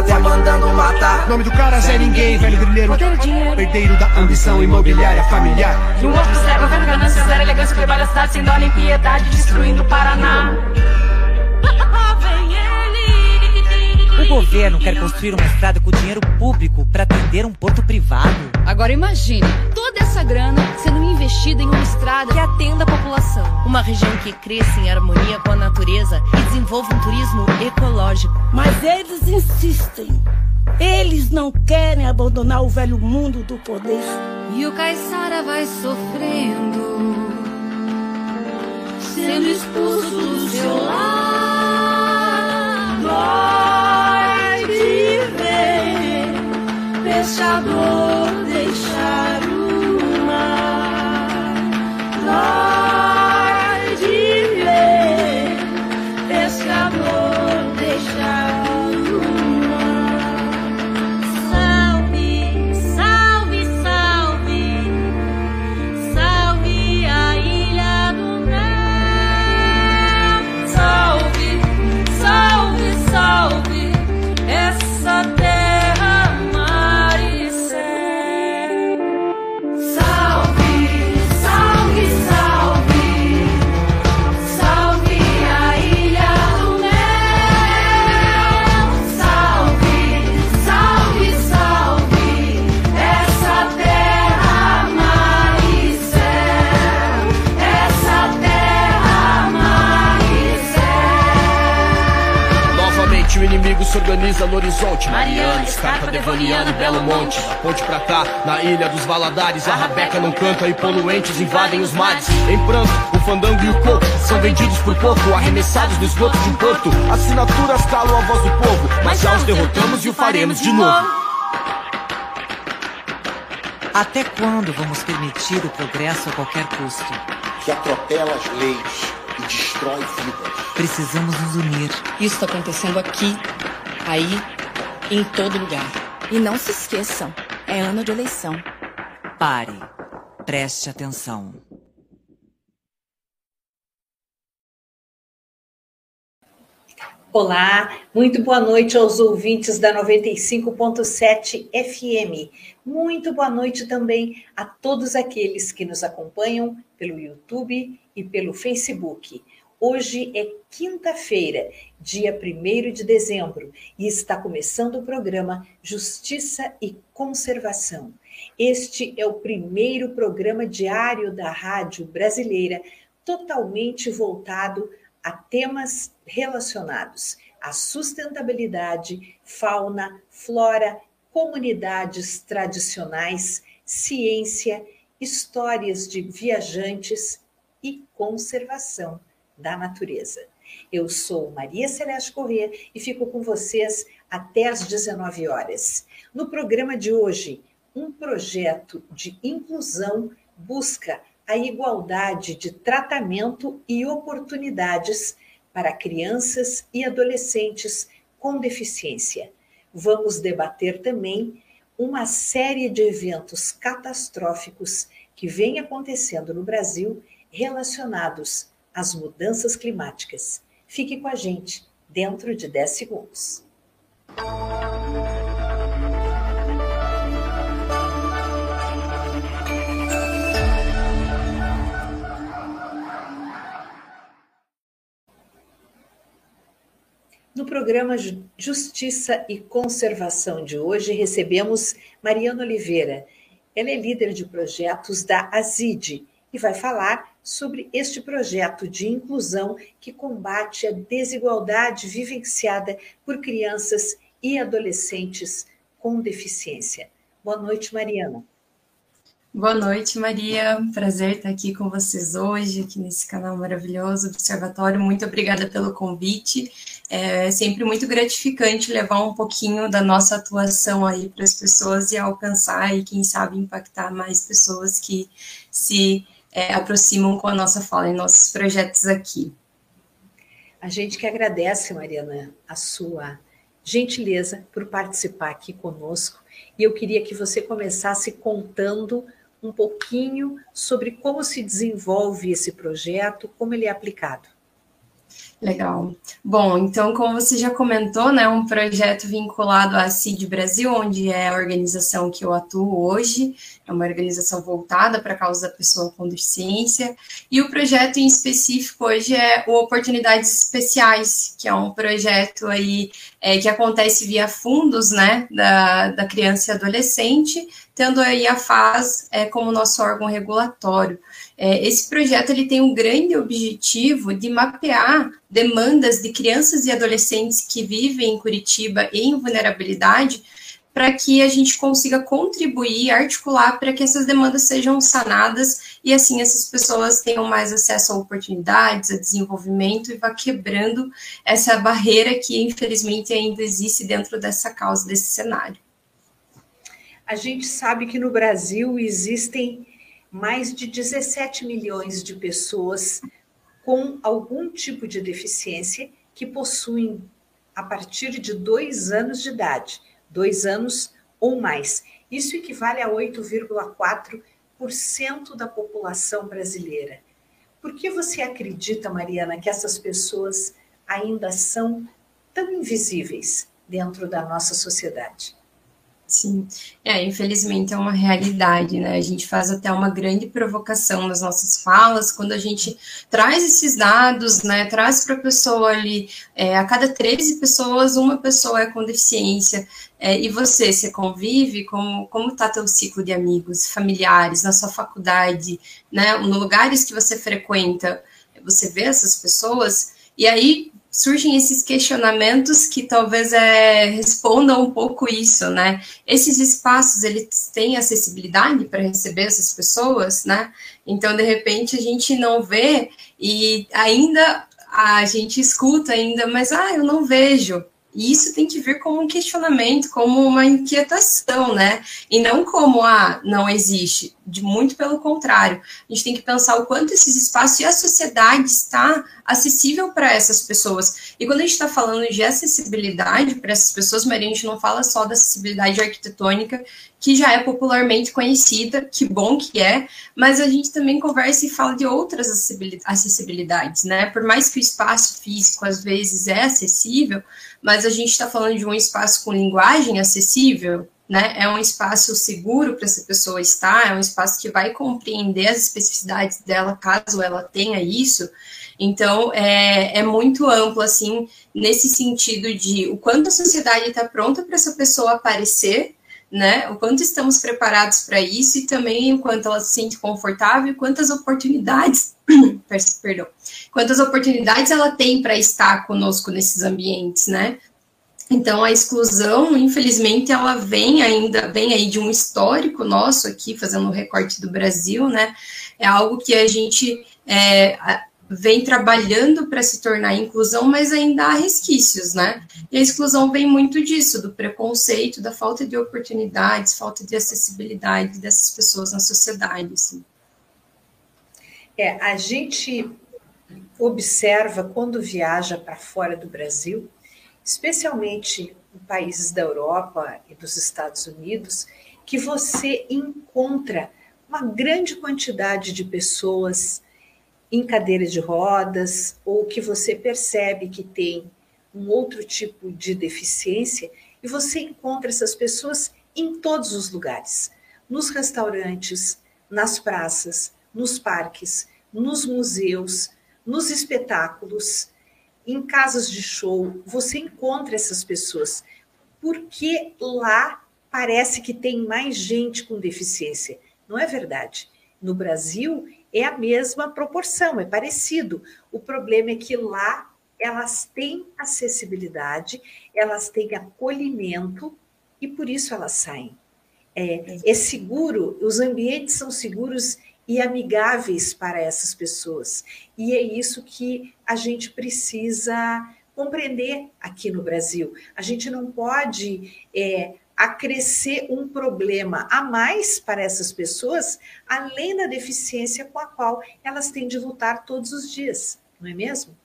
até mandando matar Nome do cara Zé Ninguém, velho grileiro. Herdeiro da ambição imobiliária familiar. E um outro cego vendo ganância, zero elegância, foi várias cidades sem dó nem piedade, destruindo o Paraná. Governo quer construir uma estrada com dinheiro público para atender um porto privado. Agora imagine toda essa grana sendo investida em uma estrada que atenda a população. Uma região que cresça em harmonia com a natureza e desenvolva um turismo ecológico. Mas eles insistem. Eles não querem abandonar o velho mundo do poder. E o caiçara vai sofrendo, sendo expulso do seu lar. Pescador deixar o mar. Organiza no horizonte Mariana, Escarpa, Devoniano e Belo Monte. Da ponte pra cá, na ilha dos Valadares. A rabeca não canta e poluentes invadem os mares. Em pranto, o fandango e o coco São vendidos por pouco, arremessados no esgoto de um porto. Assinaturas calam a voz do povo Mas já os derrotamos e o faremos de novo. Até quando vamos permitir o progresso a qualquer custo? que atropela as leis e destrói vidas. Precisamos nos unir. Isso está acontecendo aqui, aí, em todo lugar. E não se esqueçam, é ano de eleição. Pare. Preste atenção. Olá, muito boa noite aos ouvintes da 95.7 FM. Muito boa noite também a todos aqueles que nos acompanham pelo YouTube e pelo Facebook. Hoje é quinta-feira, dia 1 de dezembro, e está começando o programa Justiça e Conservação. Este é o primeiro programa diário da Rádio Brasileira totalmente voltado a temas relacionados à sustentabilidade, fauna, flora, comunidades tradicionais, ciência, histórias de viajantes e conservação da natureza. Eu sou Maria Celeste Corrêa e fico com vocês até às 19 horas. No programa de hoje, um projeto de inclusão busca a igualdade de tratamento e oportunidades para crianças e adolescentes com deficiência. Vamos debater também uma série de eventos catastróficos que vêm acontecendo no Brasil relacionados às mudanças climáticas. Fique com a gente dentro de 10 segundos. No programa Justiça e Conservação de hoje, recebemos Mariana Oliveira. Ela é líder de projetos da ASID e vai falar sobre este projeto de inclusão que combate a desigualdade vivenciada por crianças e adolescentes com deficiência. Boa noite, Mariana. Boa noite, Maria. Prazer estar aqui com vocês hoje, aqui nesse canal maravilhoso, Observatório. Muito obrigada pelo convite. É sempre muito gratificante levar um pouquinho da nossa atuação aí para as pessoas e alcançar e, quem sabe, impactar mais pessoas que se é, aproximam com a nossa fala em nossos projetos aqui. A gente que agradece, Mariana, a sua gentileza por participar aqui conosco. E eu queria que você começasse contando um pouquinho sobre como se desenvolve esse projeto, como ele é aplicado. Legal. Bom, então, como você já comentou, né, um projeto vinculado à CID Brasil, onde é a organização que eu atuo hoje, é uma organização voltada para a causa da pessoa com deficiência, e o projeto em específico hoje é o Oportunidades Especiais, que é um projeto aí é, que acontece via fundos, né, da, da criança e adolescente, tendo aí a FAS é, como nosso órgão regulatório. É, esse projeto ele tem um grande objetivo de mapear demandas de crianças e adolescentes que vivem em Curitiba em vulnerabilidade, para que a gente consiga contribuir, articular para que essas demandas sejam sanadas e assim essas pessoas tenham mais acesso a oportunidades, a desenvolvimento e vá quebrando essa barreira que infelizmente ainda existe dentro dessa causa, desse cenário. A gente sabe que no Brasil existem mais de 17 milhões de pessoas com algum tipo de deficiência que possuem a partir de dois anos de idade, dois anos ou mais. Isso equivale a 8,4% da população brasileira. Por que você acredita, Mariana, que essas pessoas ainda são tão invisíveis dentro da nossa sociedade? Sim, é, infelizmente é uma realidade, né? A gente faz até uma grande provocação nas nossas falas quando a gente traz esses dados, né? Traz para a pessoa ali, é, a cada 13 pessoas, uma pessoa é com deficiência. É, e você, você convive? Como, como tá teu ciclo de amigos, familiares, na sua faculdade, né? No lugares que você frequenta, você vê essas pessoas? E aí surgem esses questionamentos que talvez é, respondam um pouco isso, né? Esses espaços, eles têm acessibilidade para receber essas pessoas, né? Então, de repente, a gente não vê e ainda a gente escuta ainda, mas, ah, eu não vejo. E isso tem que vir como um questionamento, como uma inquietação, né? E não como, ah, não existe. De muito pelo contrário. A gente tem que pensar o quanto esses espaços e a sociedade está acessível para essas pessoas. E quando a gente está falando de acessibilidade para essas pessoas, Maria, a gente não fala só da acessibilidade arquitetônica, que já é popularmente conhecida, que bom que é, mas a gente também conversa e fala de outras acessibilidades, né? Por mais que o espaço físico às vezes é acessível, mas a gente está falando de um espaço com linguagem acessível, né? É um espaço seguro para essa pessoa estar, é um espaço que vai compreender as especificidades dela, caso ela tenha isso. Então, é, é muito amplo, assim, nesse sentido de o quanto a sociedade está pronta para essa pessoa aparecer, né? O quanto estamos preparados para isso e também o quanto ela se sente confortável quantas oportunidades, perdão, quantas oportunidades ela tem para estar conosco nesses ambientes, né? Então a exclusão, infelizmente, ela vem ainda, vem aí de um histórico nosso aqui, fazendo um recorte do Brasil, né? É algo que a gente é, vem trabalhando para se tornar inclusão, mas ainda há resquícios, né? E a exclusão vem muito disso, do preconceito, da falta de oportunidades, falta de acessibilidade dessas pessoas na sociedade. Assim. É, a gente observa quando viaja para fora do Brasil, especialmente em países da Europa e dos Estados Unidos, que você encontra uma grande quantidade de pessoas em cadeiras de rodas ou que você percebe que tem um outro tipo de deficiência e você encontra essas pessoas em todos os lugares, nos restaurantes, nas praças, nos parques, nos museus, nos espetáculos. em casas de show, você encontra essas pessoas, porque lá parece que tem mais gente com deficiência. Não é verdade. No Brasil é a mesma proporção, é parecido. O problema é que lá elas têm acessibilidade, elas têm acolhimento e por isso elas saem. É, é seguro, os ambientes são seguros e amigáveis para essas pessoas. E é isso que a gente precisa compreender aqui no Brasil. A gente não pode é, acrescer um problema a mais para essas pessoas, além da deficiência com a qual elas têm de lutar todos os dias, não é mesmo?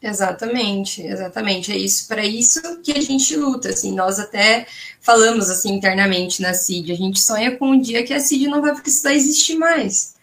Exatamente, exatamente. É isso para isso que a gente luta. Assim, nós até falamos assim internamente na CID. A gente sonha com um dia que a CID não vai precisar existir mais.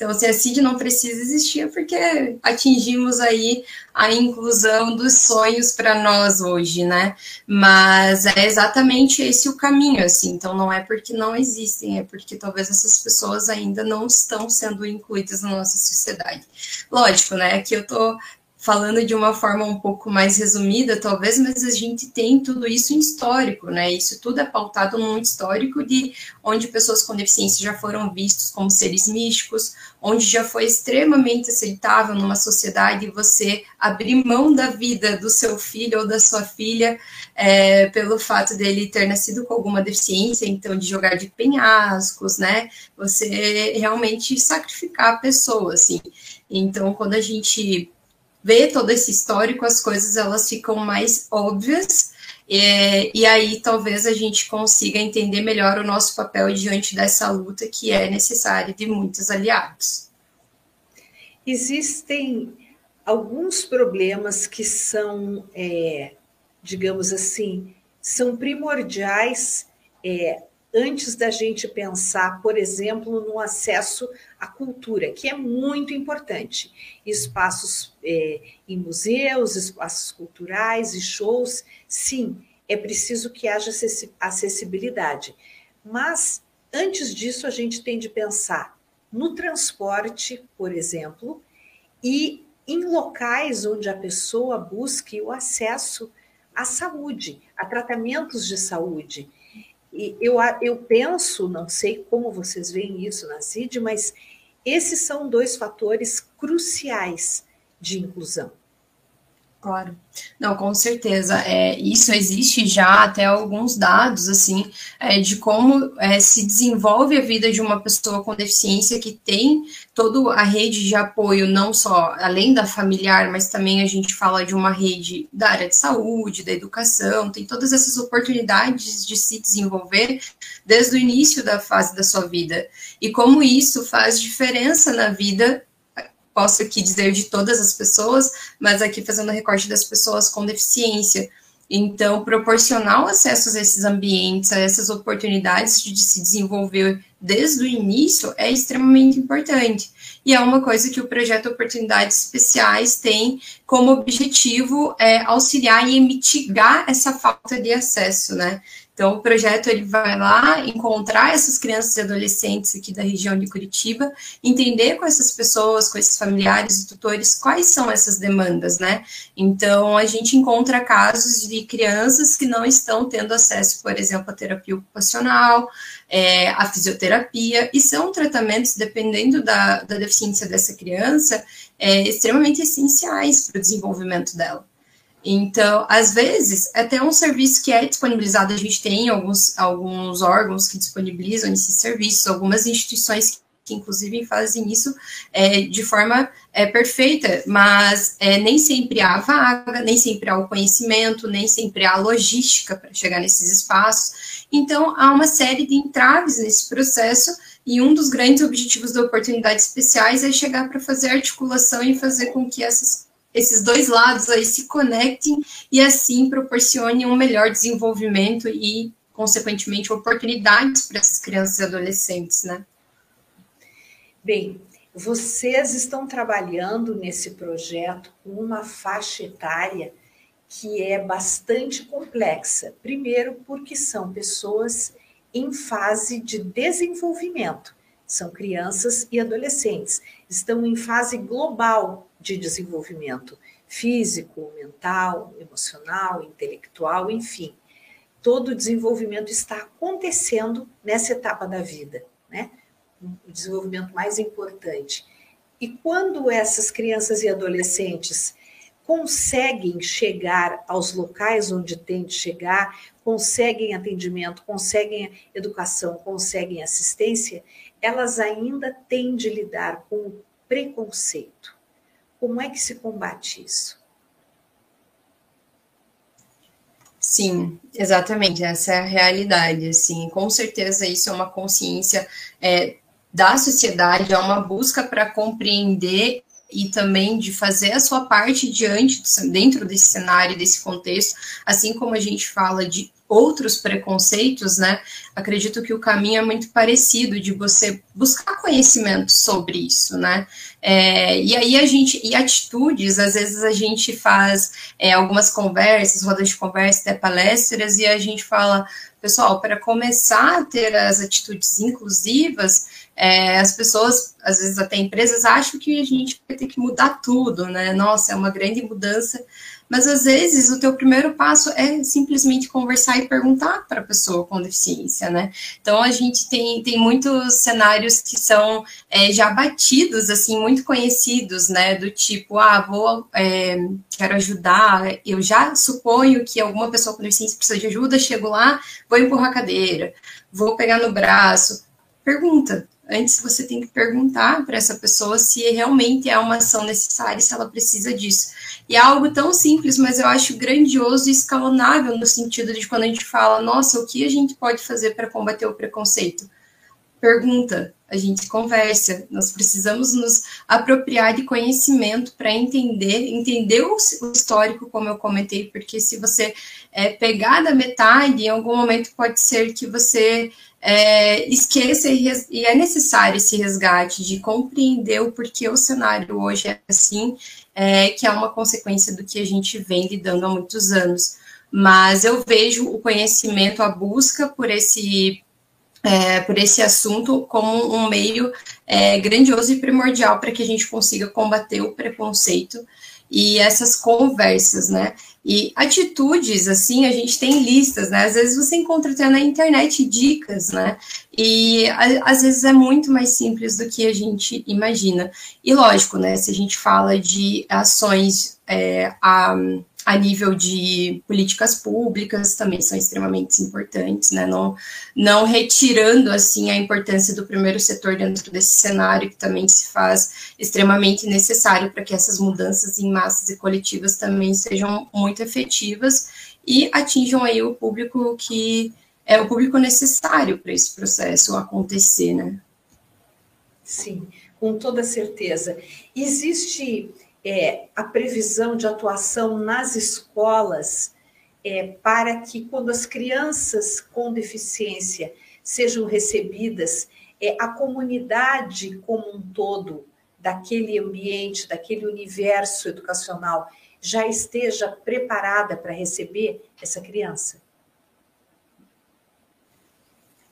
Então, se a CID não precisa existir, é porque atingimos aí a inclusão dos sonhos para nós hoje, né? Mas é exatamente esse o caminho, assim. Então, não é porque não existem, é porque talvez essas pessoas ainda não estão sendo incluídas na nossa sociedade. Lógico, né? Aqui eu tô falando de uma forma um pouco mais resumida, talvez, mas a gente tem tudo isso em histórico, né? Isso tudo é pautado num histórico de onde pessoas com deficiência já foram vistos como seres místicos, onde já foi extremamente aceitável numa sociedade você abrir mão da vida do seu filho ou da sua filha é, pelo fato dele ter nascido com alguma deficiência, então de jogar de penhascos, né? Você realmente sacrificar a pessoa, assim. Então, quando a gente vê todo esse histórico, as coisas elas ficam mais óbvias, é, e aí talvez a gente consiga entender melhor o nosso papel diante dessa luta que é necessária de muitos aliados. Existem alguns problemas que são, é, digamos assim, são primordiais é, antes da gente pensar, por exemplo, no acesso à cultura, que é muito importante. Espaços é, em museus, espaços culturais e shows, sim, é preciso que haja acessibilidade. Mas, antes disso, a gente tem de pensar no transporte, por exemplo, e em locais onde a pessoa busque o acesso à saúde, a tratamentos de saúde e eu, eu penso, não sei como vocês veem isso na CID, mas esses são dois fatores cruciais de inclusão. Claro. Não, com certeza. É, isso existe já até alguns dados, assim, é, de como é, se desenvolve a vida de uma pessoa com deficiência que tem toda a rede de apoio, não só além da familiar, mas também a gente fala de uma rede da área de saúde, da educação, tem todas essas oportunidades de se desenvolver desde o início da fase da sua vida. E como isso faz diferença na vida posso aqui dizer de todas as pessoas, mas aqui fazendo recorte das pessoas com deficiência. Então, proporcionar o acesso a esses ambientes, a essas oportunidades de se desenvolver desde o início é extremamente importante. E é uma coisa que o projeto Oportunidades Especiais tem como objetivo é, auxiliar e mitigar essa falta de acesso, né? Então, o projeto ele vai lá encontrar essas crianças e adolescentes aqui da região de Curitiba, entender com essas pessoas, com esses familiares e tutores, quais são essas demandas, né? Então, a gente encontra casos de crianças que não estão tendo acesso, por exemplo, à terapia ocupacional, é, à fisioterapia, e são tratamentos, dependendo da, da deficiência dessa criança, é, extremamente essenciais para o desenvolvimento dela. Então, às vezes, até um serviço que é disponibilizado, a gente tem alguns, alguns órgãos que disponibilizam esses serviços, algumas instituições que, inclusive, fazem isso é, de forma é, perfeita, mas é, nem sempre há vaga, nem sempre há o conhecimento, nem sempre há logística para chegar nesses espaços. Então, há uma série de entraves nesse processo, e um dos grandes objetivos da oportunidade especiais é chegar para fazer articulação e fazer com que essas esses dois lados aí se conectem e assim proporcionem um melhor desenvolvimento e, consequentemente, oportunidades para essas crianças e adolescentes, né? Bem, vocês estão trabalhando nesse projeto com uma faixa etária que é bastante complexa. Primeiro, porque são pessoas em fase de desenvolvimento, são crianças e adolescentes, estão em fase global de desenvolvimento físico, mental, emocional, intelectual, enfim. Todo o desenvolvimento está acontecendo nessa etapa da vida, né? O desenvolvimento mais importante. E quando essas crianças e adolescentes conseguem chegar aos locais onde tem de chegar, conseguem atendimento, conseguem educação, conseguem assistência, elas ainda têm de lidar com o preconceito. Como é que se combate isso? Sim, exatamente, essa é a realidade, assim, com certeza isso é uma consciência é, da sociedade, é uma busca para compreender e também de fazer a sua parte diante, dentro desse cenário, desse contexto, assim como a gente fala de outros preconceitos, né? Acredito que o caminho é muito parecido de você buscar conhecimento sobre isso, né? É, e aí a gente, e atitudes, às vezes a gente faz é, algumas conversas, rodas de conversa, até palestras, e a gente fala, pessoal, para começar a ter as atitudes inclusivas, é, as pessoas, às vezes até empresas, acham que a gente vai ter que mudar tudo, né? Nossa, é uma grande mudança. Mas às vezes o teu primeiro passo é simplesmente conversar e perguntar para a pessoa com deficiência, né? Então a gente tem, tem muitos cenários que são é, já batidos, assim, muito conhecidos, né? Do tipo, ah, vou, é, quero ajudar, eu já suponho que alguma pessoa com deficiência precisa de ajuda, chego lá, vou empurrar a cadeira, vou pegar no braço. Pergunta, antes você tem que perguntar para essa pessoa se realmente é uma ação necessária, se ela precisa disso. E é algo tão simples, mas eu acho grandioso e escalonável no sentido de quando a gente fala, nossa, o que a gente pode fazer para combater o preconceito? Pergunta, a gente conversa, nós precisamos nos apropriar de conhecimento para entender, entender o, histórico, como eu comentei, porque se você é, pegar da metade, em algum momento pode ser que você é, esqueça e, e, é necessário esse resgate de compreender o porquê o cenário hoje é assim, é, que é uma consequência do que a gente vem lidando há muitos anos. Mas eu vejo o conhecimento, a busca por esse, é, por esse assunto como um meio é, grandioso e primordial para que a gente consiga combater o preconceito e essas conversas, né? E atitudes, assim, a gente tem listas, né? Às vezes você encontra até na internet dicas, né? E a, às vezes é muito mais simples do que a gente imagina. E lógico, né? Se a gente fala de ações é, a a nível de políticas públicas também são extremamente importantes, né? Não, não retirando assim a importância do primeiro setor dentro desse cenário que também se faz extremamente necessário para que essas mudanças em massas e coletivas também sejam muito efetivas e atinjam aí o público que é o público necessário para esse processo acontecer, né? Sim, com toda certeza. Existe é, a previsão de atuação nas escolas é, para que, quando as crianças com deficiência sejam recebidas, é, a comunidade como um todo daquele ambiente, daquele universo educacional, já esteja preparada para receber essa criança?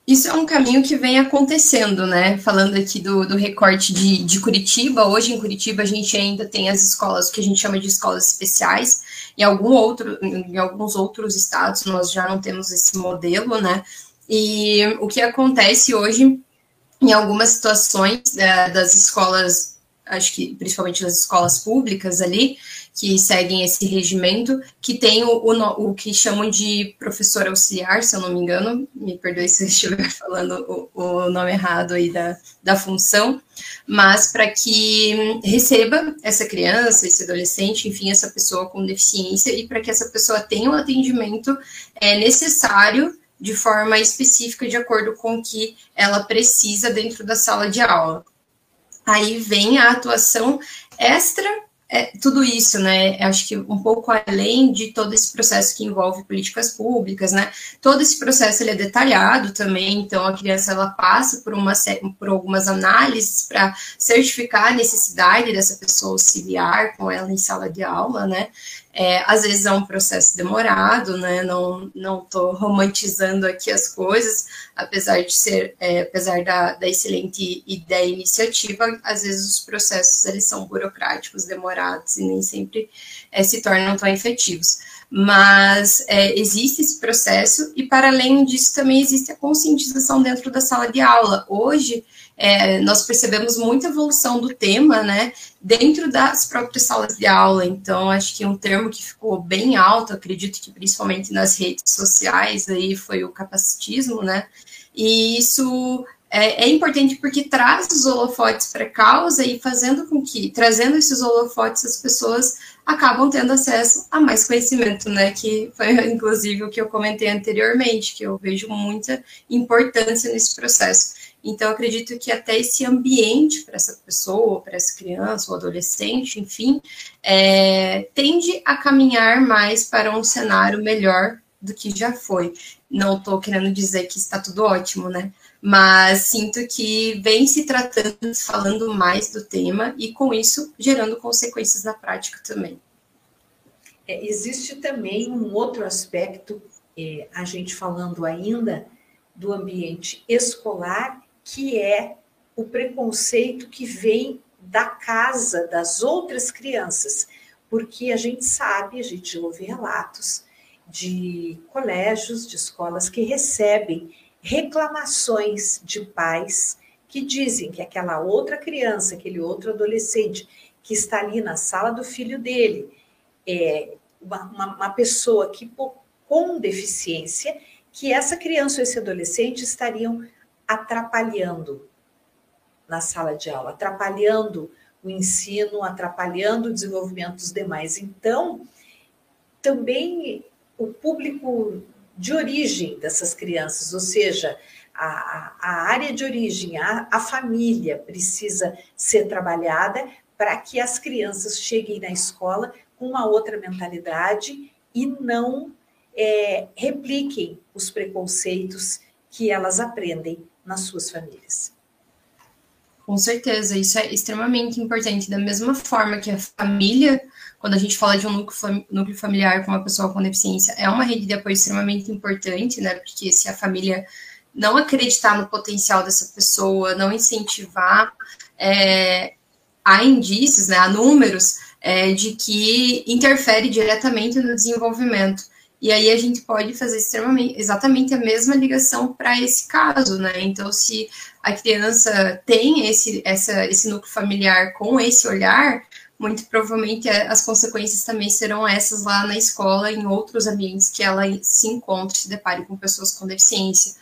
Isso é um caminho que vem acontecendo, né? Falando aqui do, do recorte de, de Curitiba, hoje em Curitiba a gente ainda tem as escolas que a gente chama de escolas especiais, em, algum outro, em alguns outros estados nós já não temos esse modelo, né? E o que acontece hoje, em algumas situações é, das escolas, acho que principalmente das escolas públicas ali, que seguem esse regimento, que tem o, o, o, que chamam de professor auxiliar, se eu não me engano, me perdoe se eu estiver falando o, o nome errado aí da, da função, mas para que receba essa criança, esse adolescente, enfim, essa pessoa com deficiência, e para que essa pessoa tenha o atendimento é, necessário de forma específica, de acordo com o que ela precisa dentro da sala de aula. Aí vem a atuação extra é, tudo isso, né? Acho que um pouco além de todo esse processo que envolve políticas públicas, né? Todo esse processo ele é detalhado também, então a criança ela passa por, uma, por algumas análises para certificar a necessidade dessa pessoa auxiliar com ela em sala de aula, né? É, às vezes é um processo demorado, né? Não não estou romantizando aqui as coisas, apesar de ser, é, apesar da, da excelente ideia e iniciativa, às vezes os processos eles são burocráticos, demorados e nem sempre é, se tornam tão efetivos. Mas é, existe esse processo e para além disso também existe a conscientização dentro da sala de aula. Hoje é, nós percebemos muita evolução do tema, né, dentro das próprias salas de aula. Então, acho que um termo que ficou bem alto, acredito que principalmente nas redes sociais, aí foi o capacitismo, né, e isso é, é importante porque traz os holofotes para a causa e fazendo com que, trazendo esses holofotes, as pessoas acabam tendo acesso a mais conhecimento, né? Que foi inclusive o que eu comentei anteriormente, que eu vejo muita importância nesse processo. Então, acredito que até esse ambiente para essa pessoa, para essa criança ou adolescente, enfim, é, tende a caminhar mais para um cenário melhor do que já foi. Não estou querendo dizer que está tudo ótimo, né? Mas sinto que vem se tratando, falando mais do tema e, com isso, gerando consequências na prática também. É, existe também um outro aspecto, é, a gente falando ainda do ambiente escolar que é o preconceito que vem da casa das outras crianças, porque a gente sabe, a gente ouve relatos de colégios, de escolas que recebem reclamações de pais que dizem que aquela outra criança, aquele outro adolescente que está ali na sala do filho dele, é uma, uma, uma pessoa que com deficiência, que essa criança ou esse adolescente estariam atrapalhando na sala de aula, atrapalhando o ensino, atrapalhando o desenvolvimento dos demais. Então, também o público de origem dessas crianças, ou seja, a, a área de origem, a, a família precisa ser trabalhada para que as crianças cheguem na escola com uma outra mentalidade e não é, repliquem os preconceitos que elas aprendem nas suas famílias. Com certeza, isso é extremamente importante. Da mesma forma que a família, quando a gente fala de um núcleo, familiar com uma pessoa com deficiência, é uma rede de apoio extremamente importante, né? Porque se a família não acreditar no potencial dessa pessoa, não incentivar, é, há indícios, né, há números é, de que interfere diretamente no desenvolvimento. E aí a gente pode fazer exatamente a mesma ligação para esse caso, né? Então, se a criança tem esse, essa, esse núcleo familiar com esse olhar, muito provavelmente as consequências também serão essas lá na escola, em outros ambientes que ela se encontre, se depare com pessoas com deficiência.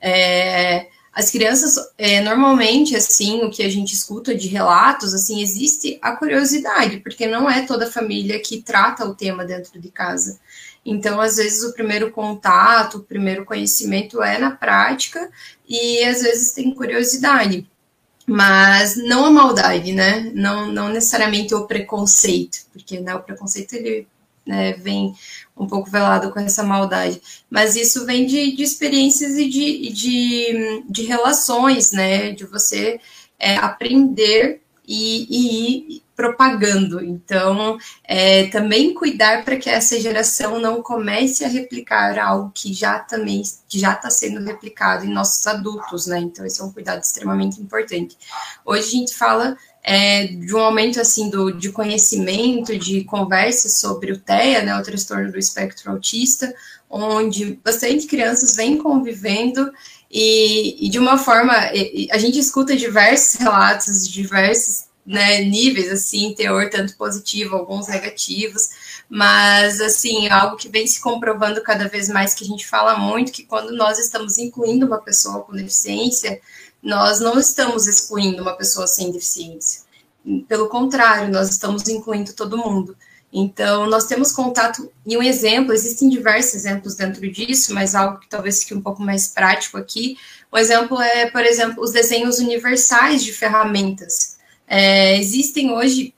É, as crianças, é, normalmente, assim, o que a gente escuta de relatos, assim, existe a curiosidade, porque não é toda família que trata o tema dentro de casa. Então, às vezes, o primeiro contato, o primeiro conhecimento é na prática e às vezes tem curiosidade. Mas não a maldade, né? Não, não necessariamente o preconceito, porque né, o preconceito ele né, vem um pouco velado com essa maldade. Mas isso vem de, de experiências e de, de, de relações, né? De você é, aprender e, e ir propagando. Então, é, também cuidar para que essa geração não comece a replicar algo que já também já está sendo replicado em nossos adultos, né? Então, esse é um cuidado extremamente importante. Hoje a gente fala é, de um aumento assim do, de conhecimento, de conversas sobre o TEA, né, o transtorno do espectro autista, onde bastante crianças vêm convivendo e, e de uma forma a gente escuta diversos relatos, diversos né, níveis, assim, teor tanto positivo, alguns negativos, mas, assim, algo que vem se comprovando cada vez mais, que a gente fala muito, que quando nós estamos incluindo uma pessoa com deficiência, nós não estamos excluindo uma pessoa sem deficiência. Pelo contrário, nós estamos incluindo todo mundo. Então, nós temos contato, e um exemplo, existem diversos exemplos dentro disso, mas algo que talvez fique um pouco mais prático aqui. Um exemplo é, por exemplo, os desenhos universais de ferramentas é, existem hoje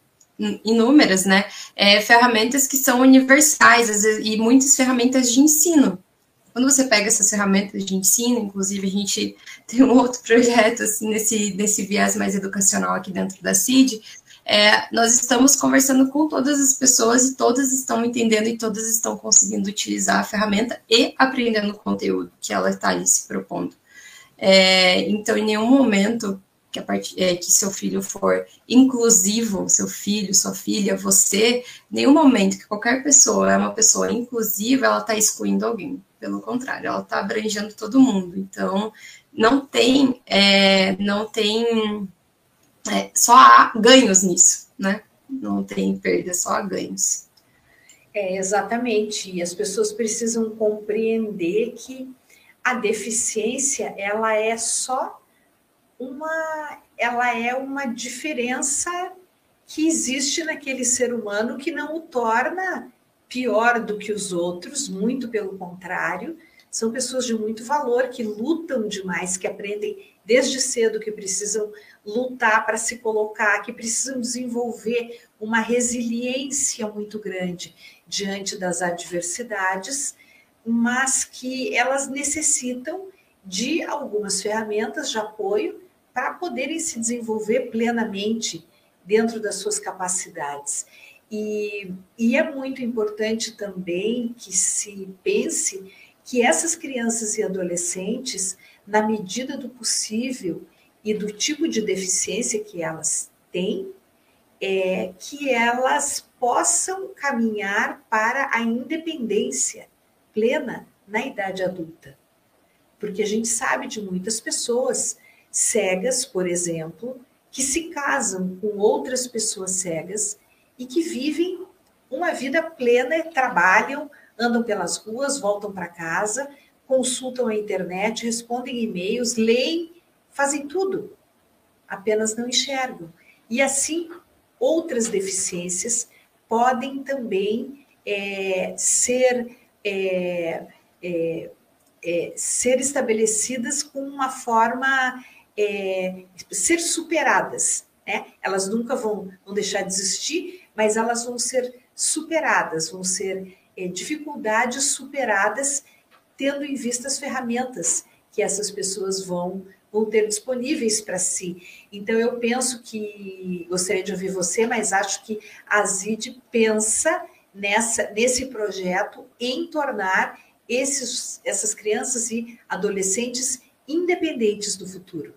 inúmeras, né, é, ferramentas que são universais vezes, e muitas ferramentas de ensino. Quando você pega essas ferramentas de ensino, inclusive a gente tem um outro projeto assim, nesse, nesse viés mais educacional aqui dentro da CID, é, nós estamos conversando com todas as pessoas e todas estão entendendo e todas estão conseguindo utilizar a ferramenta e aprendendo o conteúdo que ela está ali se propondo. É, então, em nenhum momento que, part... é, que seu filho for inclusivo, seu filho, sua filha, você, nenhum momento que qualquer pessoa é uma pessoa inclusiva, ela está excluindo alguém. Pelo contrário, ela está abrangendo todo mundo. Então, não tem, é, não tem, é, só há ganhos nisso, né? Não tem perda, só há ganhos. É, exatamente. E as pessoas precisam compreender que a deficiência, ela é só uma, ela é uma diferença que existe naquele ser humano que não o torna pior do que os outros, muito pelo contrário, são pessoas de muito valor que lutam demais, que aprendem desde cedo que precisam lutar para se colocar, que precisam desenvolver uma resiliência muito grande diante das adversidades, mas que elas necessitam de algumas ferramentas de apoio para poderem se desenvolver plenamente dentro das suas capacidades. E, e, é muito importante também que se pense que essas crianças e adolescentes, na medida do possível e do tipo de deficiência que elas têm, é, que elas possam caminhar para a independência plena na idade adulta. Porque a gente sabe de muitas pessoas cegas, por exemplo, que se casam com outras pessoas cegas e que vivem uma vida plena, trabalham, andam pelas ruas, voltam para casa, consultam a internet, respondem e-mails, leem, fazem tudo, apenas não enxergam. E assim, outras deficiências podem também é, ser, é, é, é ser estabelecidas com uma forma é, ser superadas. Né? Elas nunca vão, vão deixar de existir, mas elas vão ser superadas, vão ser dificuldades superadas, tendo em vista as ferramentas que essas pessoas vão, vão ter disponíveis para si. Então, eu penso que, gostaria de ouvir você, mas acho que a ZID pensa nessa, nesse projeto em tornar esses, essas crianças e adolescentes independentes do futuro.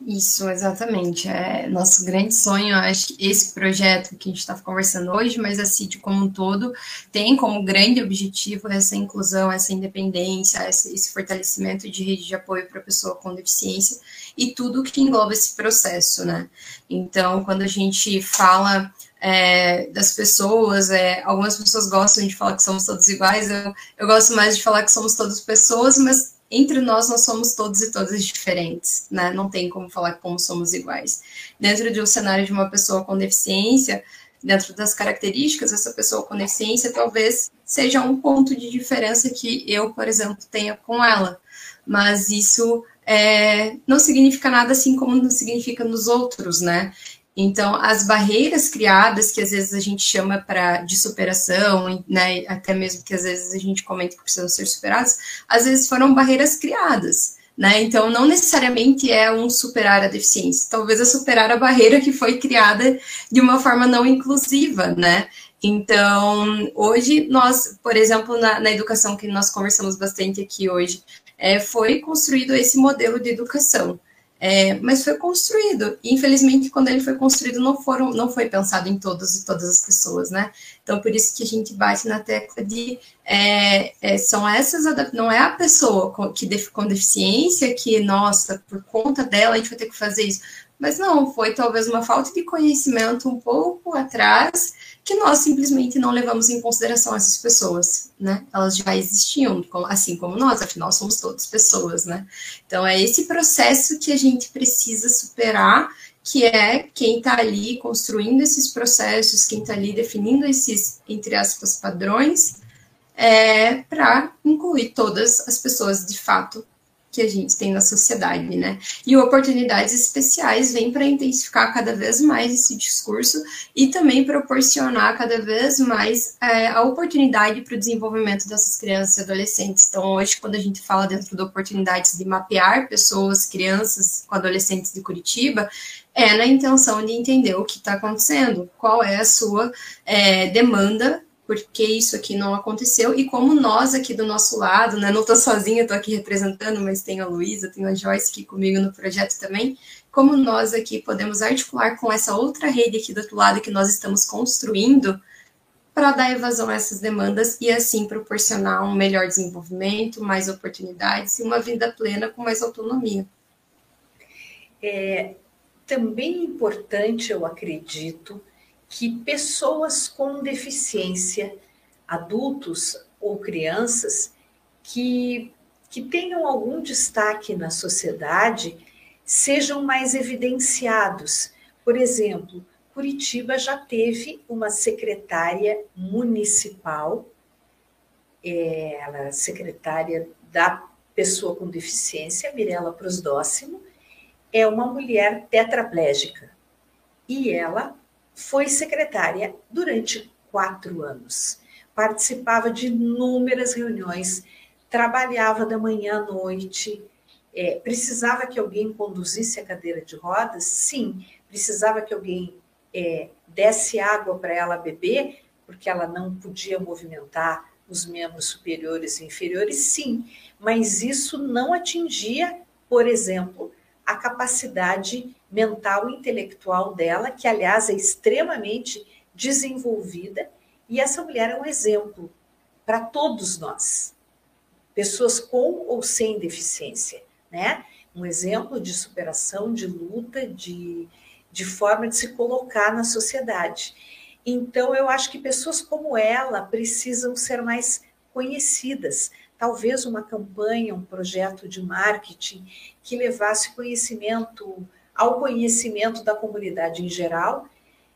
Isso, exatamente. É nosso grande sonho, acho que esse projeto que a gente está conversando hoje, mas a CIT como um todo, tem como grande objetivo essa inclusão, essa independência, esse fortalecimento de rede de apoio para a pessoa com deficiência e tudo que engloba esse processo, né? Então, quando a gente fala é, das pessoas, é, algumas pessoas gostam de falar que somos todos iguais, eu, eu gosto mais de falar que somos todas pessoas, mas entre nós nós somos todos e todas diferentes, né? Não tem como falar como somos iguais. Dentro de um cenário de uma pessoa com deficiência, dentro das características dessa pessoa com deficiência, talvez seja um ponto de diferença que eu, por exemplo, tenha com ela. Mas isso é, não significa nada assim como não significa nos outros, né? Então, as barreiras criadas, que às vezes a gente chama para de superação, né, até mesmo que às vezes a gente comenta que precisam ser superadas, às vezes foram barreiras criadas. Né? Então, não necessariamente é um superar a deficiência, talvez é superar a barreira que foi criada de uma forma não inclusiva, né? Então, hoje nós, por exemplo, na, na educação que nós conversamos bastante aqui hoje, é, foi construído esse modelo de educação, é, mas foi construído. E, infelizmente, quando ele foi construído, não, foram, não foi pensado em todas e todas as pessoas, né? Então, por isso que a gente bate na tecla de é, é, são essas não é a pessoa com, que com deficiência que, nossa, por conta dela a gente vai ter que fazer isso. Mas não, foi talvez uma falta de conhecimento um pouco atrás que nós simplesmente não levamos em consideração essas pessoas, né? Elas já existiam, assim como nós, afinal somos todas pessoas, né? Então é esse processo que a gente precisa superar, que é quem está ali construindo esses processos, quem está ali definindo esses, entre aspas, padrões, é, para incluir todas as pessoas de fato que a gente tem na sociedade, né? E oportunidades especiais vêm para intensificar cada vez mais esse discurso e também proporcionar cada vez mais é, a oportunidade para o desenvolvimento dessas crianças e adolescentes. Então, hoje, quando a gente fala dentro de oportunidades de mapear pessoas, crianças com adolescentes de Curitiba, é na intenção de entender o que está acontecendo, qual é a sua é, demanda por que isso aqui não aconteceu e como nós aqui do nosso lado, né, não estou sozinha, estou aqui representando, mas tenho a Luísa, tenho a Joyce aqui comigo no projeto também, como nós aqui podemos articular com essa outra rede aqui do outro lado que nós estamos construindo para dar evasão a essas demandas e assim proporcionar um melhor desenvolvimento, mais oportunidades e uma vida plena com mais autonomia. É também importante, eu acredito, que pessoas com deficiência, adultos ou crianças, que, que tenham algum destaque na sociedade, sejam mais evidenciados. Por exemplo, Curitiba já teve uma secretária municipal, é, ela é secretária da pessoa com deficiência, Mirela Prosdóximo, é uma mulher tetraplégica. E ela foi secretária durante quatro anos. Participava de inúmeras reuniões, trabalhava da manhã à noite. É, precisava que alguém conduzisse a cadeira de rodas? Sim. Precisava que alguém é, desse água para ela beber, porque ela não podia movimentar os membros superiores e inferiores? Sim. Mas isso não atingia, por exemplo, a capacidade mental e intelectual dela, que aliás é extremamente desenvolvida, e essa mulher é um exemplo para todos nós, pessoas com ou sem deficiência, né? Um exemplo de superação, de luta, de, de forma de se colocar na sociedade. Então, eu acho que pessoas como ela precisam ser mais conhecidas, talvez uma campanha, um projeto de marketing que levasse conhecimento ao conhecimento da comunidade em geral,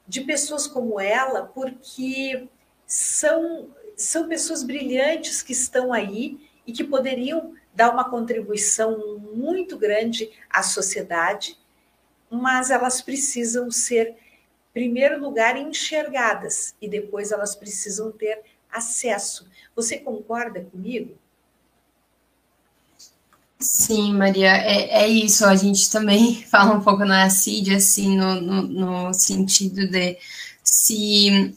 de pessoas como ela, porque são, são pessoas brilhantes que estão aí e que poderiam dar uma contribuição muito grande à sociedade, mas elas precisam ser, em primeiro lugar, enxergadas e depois elas precisam ter acesso. Você concorda comigo? Sim, Maria, é, é isso. A gente também fala um pouco na CID, assim, no, no, no sentido de se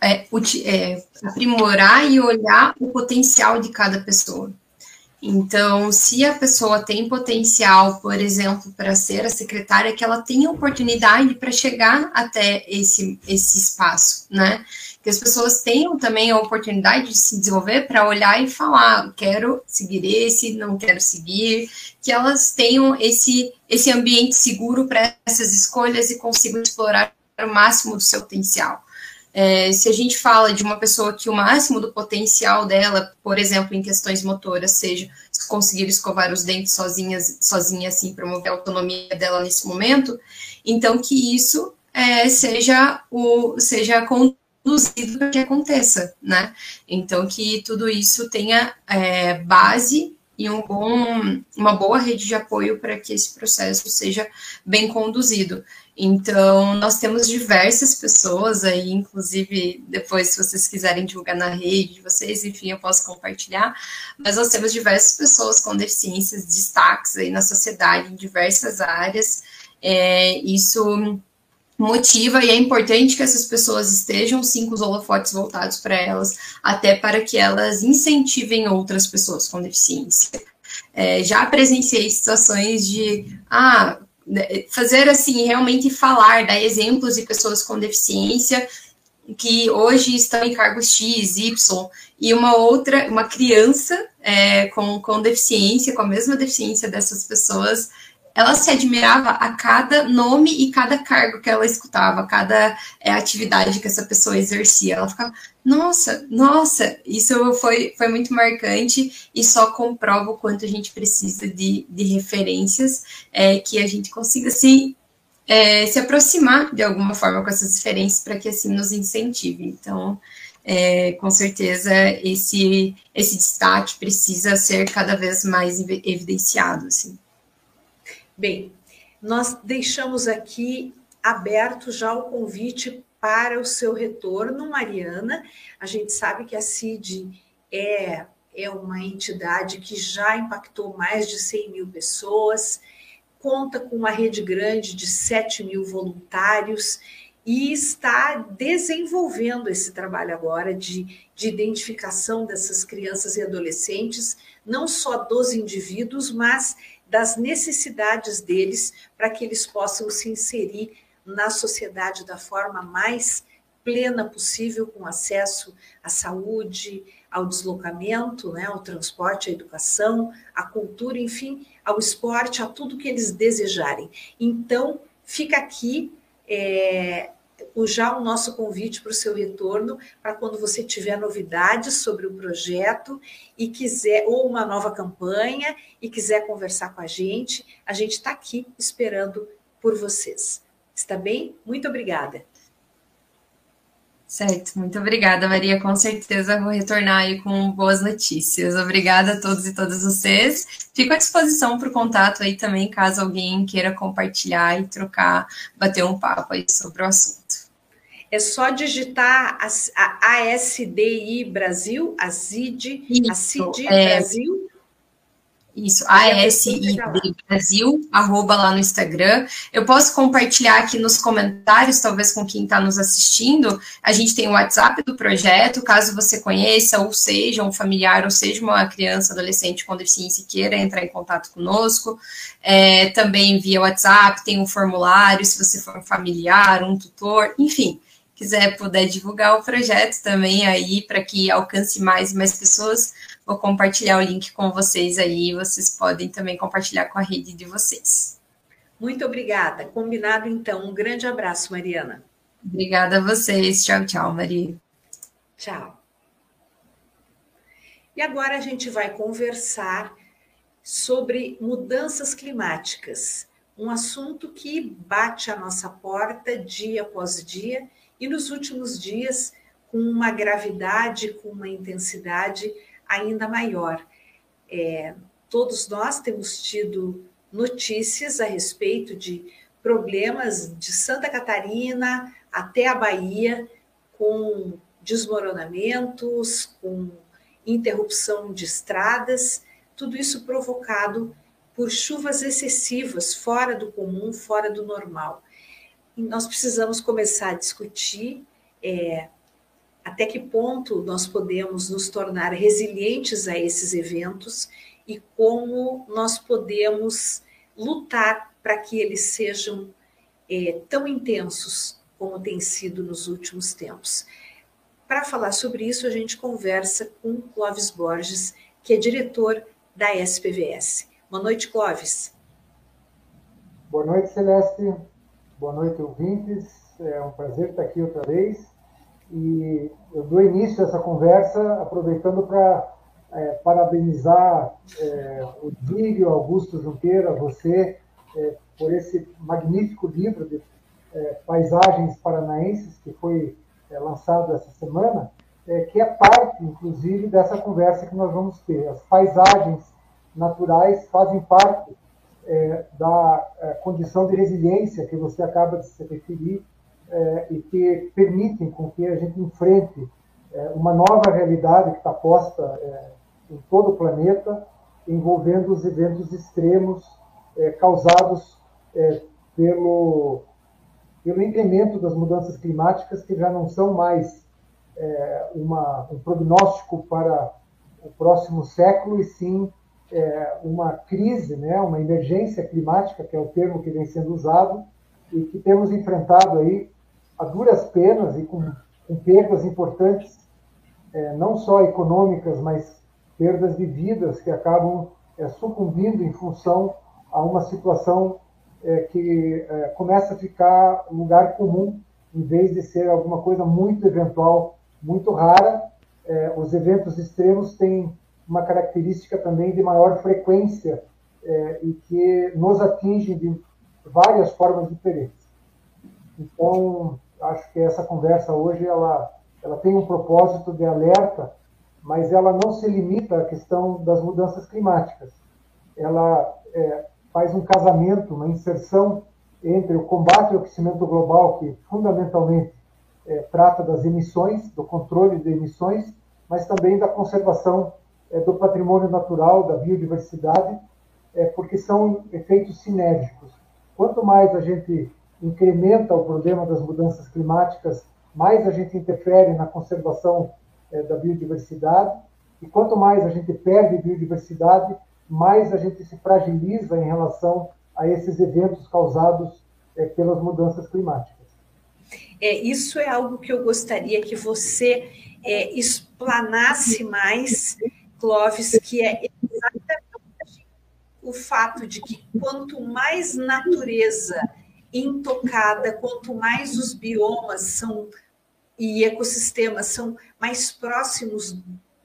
é, é, aprimorar e olhar o potencial de cada pessoa. Então, se a pessoa tem potencial, por exemplo, para ser a secretária, que ela tenha oportunidade para chegar até esse, esse espaço, né? Que as pessoas tenham também a oportunidade de se desenvolver para olhar e falar, quero seguir esse, não quero seguir, que elas tenham esse, esse ambiente seguro para essas escolhas e consigam explorar o máximo do seu potencial. É, se a gente fala de uma pessoa que o máximo do potencial dela, por exemplo, em questões motoras, seja conseguir escovar os dentes sozinhas, sozinha, assim, promover a autonomia dela nesse momento, então que isso é, seja o seja para que aconteça, né? Então, que tudo isso tenha é, base e um bom, uma boa rede de apoio para que esse processo seja bem conduzido. Então, nós temos diversas pessoas aí, inclusive, depois, se vocês quiserem divulgar na rede de vocês, enfim, eu posso compartilhar, mas nós temos diversas pessoas com deficiências, destaques aí na sociedade, em diversas áreas. É, isso motiva e é importante que essas pessoas estejam sim com os holofotes voltados para elas, até para que elas incentivem outras pessoas com deficiência. É, já presenciei situações de ah, né, fazer assim, realmente falar, dar exemplos de pessoas com deficiência que hoje estão em cargos X, Y, e uma outra, uma criança é, com, com deficiência, com a mesma deficiência dessas pessoas, ela se admirava a cada nome e cada cargo que ela escutava, cada é, atividade que essa pessoa exercia. Ela ficava, nossa, nossa, isso foi, foi muito marcante e só comprova o quanto a gente precisa de, de referências é, que a gente consiga se, é, se aproximar de alguma forma com essas referências para que assim nos incentive. Então, é, com certeza esse, esse destaque precisa ser cada vez mais evidenciado. Assim. Bem, nós deixamos aqui aberto já o convite para o seu retorno, Mariana. A gente sabe que a CID é, é uma entidade que já impactou mais de 100 mil pessoas, conta com uma rede grande de 7 mil voluntários e está desenvolvendo esse trabalho agora de, de identificação dessas crianças e adolescentes, não só dos indivíduos, mas das necessidades deles para que eles possam se inserir na sociedade da forma mais plena possível, com acesso à saúde, ao deslocamento, né, ao transporte, à educação, à cultura, enfim, ao esporte, a tudo que eles desejarem. Então, fica aqui é, já o nosso convite para o seu retorno, para quando você tiver novidades sobre o projeto e quiser, ou uma nova campanha, e quiser conversar com a gente, a gente está aqui esperando por vocês. Está bem? Muito obrigada. Certo, muito obrigada, Maria. Com certeza vou retornar aí com boas notícias. Obrigada a todos e todas vocês. Fico à disposição para o contato aí também, caso alguém queira compartilhar e trocar, bater um papo aí sobre o assunto. É só digitar a, ASDI Brasil, a CID, a CID é, Brasil, isso, ASID Brasil, arroba lá no Instagram. Eu posso compartilhar aqui nos comentários, talvez com quem está nos assistindo. A gente tem o WhatsApp do projeto, caso você conheça, ou seja um familiar, ou seja uma criança, adolescente com deficiência e queira entrar em contato conosco. É, também via WhatsApp, tem um formulário, se você for um familiar, um tutor, enfim quiser puder divulgar o projeto também aí para que alcance mais e mais pessoas, Vou compartilhar o link com vocês aí. Vocês podem também compartilhar com a rede de vocês. Muito obrigada. Combinado, então. Um grande abraço, Mariana. Obrigada a vocês. Tchau, tchau, Maria. Tchau. E agora a gente vai conversar sobre mudanças climáticas, um assunto que bate a nossa porta dia após dia e nos últimos dias com uma gravidade, com uma intensidade ainda maior. É, todos nós temos tido notícias a respeito de problemas de Santa Catarina até a Bahia, com desmoronamentos, com interrupção de estradas, tudo isso provocado por chuvas excessivas, fora do comum, fora do normal. E nós precisamos começar a discutir é, até que ponto nós podemos nos tornar resilientes a esses eventos e como nós podemos lutar para que eles sejam é, tão intensos como tem sido nos últimos tempos. Para falar sobre isso, a gente conversa com Clóvis Borges, que é diretor da SPVS. Boa noite, Clóvis. Boa noite, Celeste. Boa noite, ouvintes. É um prazer estar aqui outra vez. E eu dou início a essa conversa aproveitando para é, parabenizar é, o Dírio Augusto Junqueira, você, é, por esse magnífico livro de é, paisagens paranaenses que foi é, lançado essa semana, é, que é parte, inclusive, dessa conversa que nós vamos ter. As paisagens naturais fazem parte da condição de resiliência que você acaba de se referir é, e que permitem com que a gente enfrente é, uma nova realidade que está posta é, em todo o planeta, envolvendo os eventos extremos é, causados é, pelo, pelo incremento das mudanças climáticas, que já não são mais é, uma, um prognóstico para o próximo século, e sim uma crise, né, uma emergência climática, que é o termo que vem sendo usado, e que temos enfrentado aí a duras penas e com, com perdas importantes, é, não só econômicas, mas perdas de vidas que acabam é, sucumbindo em função a uma situação é, que é, começa a ficar lugar comum, em vez de ser alguma coisa muito eventual, muito rara. É, os eventos extremos têm uma característica também de maior frequência é, e que nos atingem de várias formas diferentes. Então, acho que essa conversa hoje ela, ela tem um propósito de alerta, mas ela não se limita à questão das mudanças climáticas. Ela é, faz um casamento, uma inserção entre o combate ao aquecimento global, que fundamentalmente é, trata das emissões, do controle de emissões, mas também da conservação é, do patrimônio natural, da biodiversidade, é, porque são efeitos sinérgicos. Quanto mais a gente incrementa o problema das mudanças climáticas, mais a gente interfere na conservação é, da biodiversidade, e quanto mais a gente perde biodiversidade, mais a gente se fragiliza em relação a esses eventos causados é, pelas mudanças climáticas. É, isso é algo que eu gostaria que você é, explanasse mais, Clóvis, que é exatamente o fato de que quanto mais natureza intocada, quanto mais os biomas são e ecossistemas são mais próximos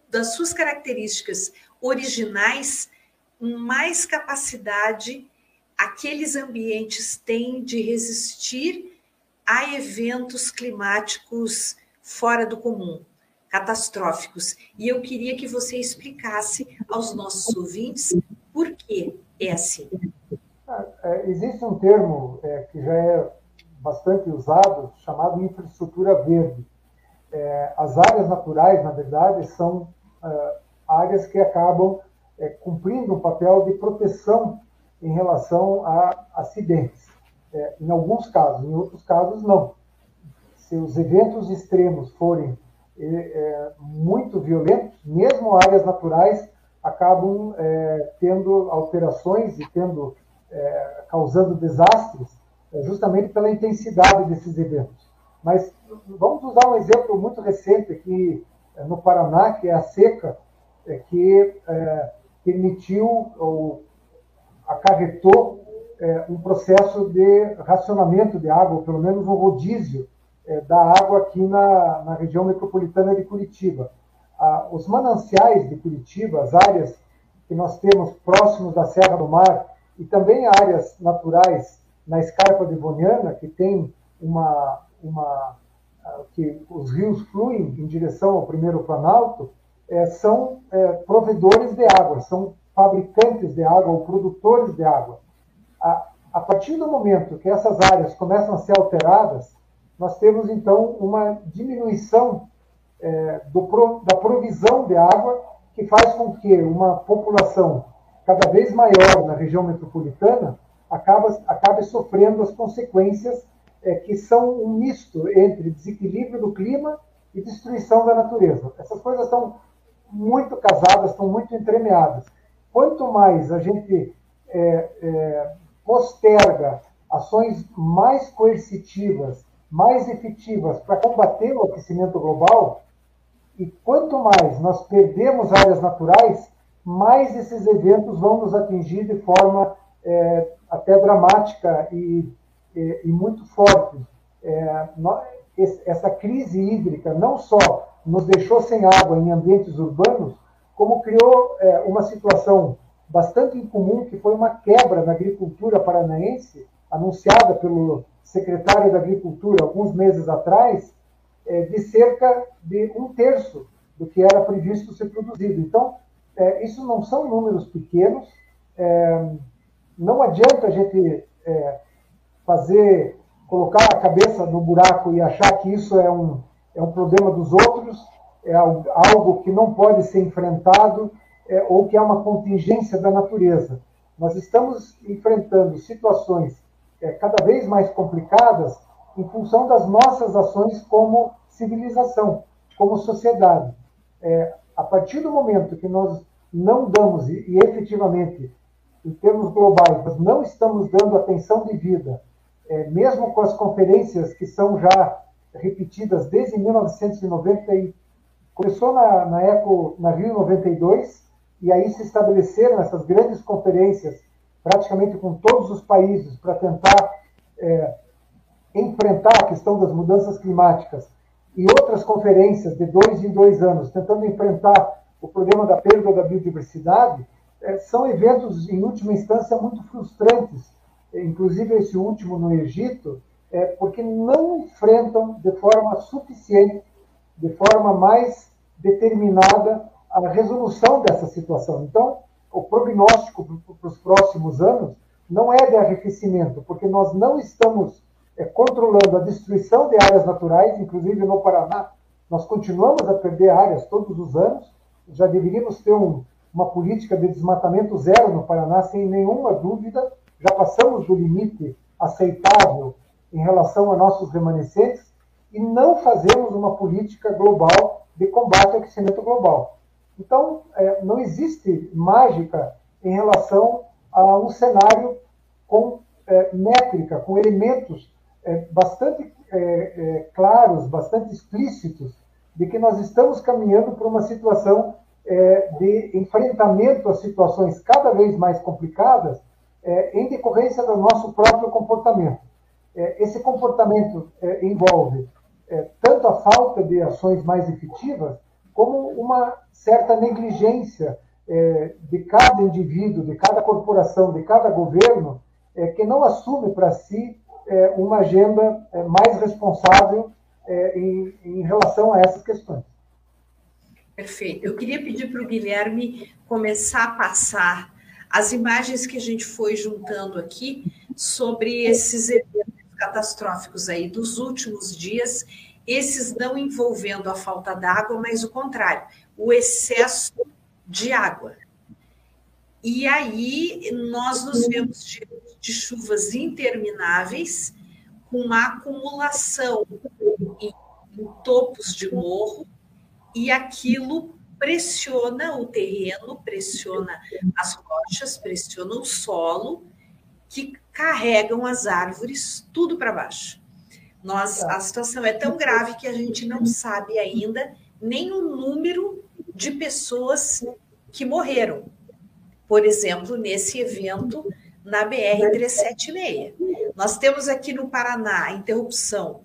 das suas características originais, mais capacidade aqueles ambientes têm de resistir a eventos climáticos fora do comum, catastróficos. E eu queria que você explicasse aos nossos ouvintes por que é assim. É, existe um termo é, que já é bastante usado, chamado infraestrutura verde. É, as áreas naturais, na verdade, são é, áreas que acabam é, cumprindo um papel de proteção em relação a acidentes. É, em alguns casos, em outros casos, não. Se os eventos extremos forem muito violentos, mesmo áreas naturais acabam tendo alterações e tendo é, causando desastres, é, justamente pela intensidade desses eventos. Mas vamos usar um exemplo muito recente aqui no Paraná, que é a seca, que permitiu ou acarretou é, um processo de racionamento de água, pelo menos um rodízio é, da água aqui na, na região metropolitana de Curitiba. Ah, os mananciais de Curitiba, as áreas que nós temos próximos da Serra do Mar, e também áreas naturais na Escarpa Devoniana, que tem uma, uma ah, que os rios fluem em direção ao primeiro planalto, é, são é, provedores de água, são fabricantes de água ou produtores de água. A, a partir do momento que essas áreas começam a ser alteradas, nós temos então uma diminuição é, do, da provisão de água, que faz com que uma população cada vez maior na região metropolitana acaba, acabe sofrendo as consequências é, que são um misto entre desequilíbrio do clima e destruição da natureza. Essas coisas estão muito casadas, estão muito entremeadas. Quanto mais a gente é, é, posterga ações mais coercitivas, mais efetivas para combater o aquecimento global, e quanto mais nós perdemos áreas naturais, mais esses eventos vão nos atingir de forma é, até dramática e, e, e muito forte. É, nós, essa crise hídrica não só nos deixou sem água em ambientes urbanos, como criou é, uma situação bastante incomum, que foi uma quebra na agricultura paranaense, anunciada pelo secretário da Agricultura alguns meses atrás, é, de cerca de um terço do que era previsto ser produzido. Então, é, isso não são números pequenos, é, não adianta a gente é, fazer, colocar a cabeça no buraco e achar que isso é um, é um problema dos outros, é algo que não pode ser enfrentado é, ou que é uma contingência da natureza. Nós estamos enfrentando situações é, cada vez mais complicadas em função das nossas ações como civilização, como sociedade. É, a partir do momento que nós não damos, e, efetivamente, em termos globais, nós não estamos dando atenção devida, é, mesmo com as conferências que são já repetidas desde 1990 Começou na, na Eco, na Rio 92, e aí se estabeleceram essas grandes conferências, praticamente com todos os países, para tentar é, enfrentar a questão das mudanças climáticas, e outras conferências de dois em dois anos, tentando enfrentar o problema da perda da biodiversidade, é, são eventos, em última instância, muito frustrantes. Inclusive, esse último no Egito, é, porque não enfrentam de forma suficiente de forma mais determinada a resolução dessa situação. Então, o prognóstico para os próximos anos não é de arrefecimento, porque nós não estamos é, controlando a destruição de áreas naturais, inclusive no Paraná, nós continuamos a perder áreas todos os anos, já deveríamos ter um, uma política de desmatamento zero no Paraná, sem nenhuma dúvida, já passamos do limite aceitável em relação a nossos remanescentes, e não fazemos uma política global de combate ao aquecimento global. Então, é, não existe mágica em relação a um cenário com é, métrica, com elementos é, bastante é, é, claros, bastante explícitos, de que nós estamos caminhando para uma situação é, de enfrentamento a situações cada vez mais complicadas em decorrência do nosso próprio comportamento. esse comportamento envolve tanto a falta de ações mais efetivas, como uma certa negligência é, de cada indivíduo, de cada corporação, de cada governo, é, que não assume para si é, uma agenda é, mais responsável é, em, em relação a essas questões. Perfeito. Eu queria pedir para o Guilherme começar a passar as imagens que a gente foi juntando aqui sobre esses eventos catastróficos aí dos últimos dias esses não envolvendo a falta d'água, mas o contrário, o excesso de água. E aí nós nos vemos de, de chuvas intermináveis, com uma acumulação em, em topos de morro, e aquilo pressiona o terreno, pressiona as rochas, pressiona o solo, que carregam as árvores tudo para baixo. Nós, tá. a situação é tão grave que a gente não sabe ainda nem o número de pessoas que morreram. Por exemplo, nesse evento na BR-376. Nós temos aqui no Paraná interrupção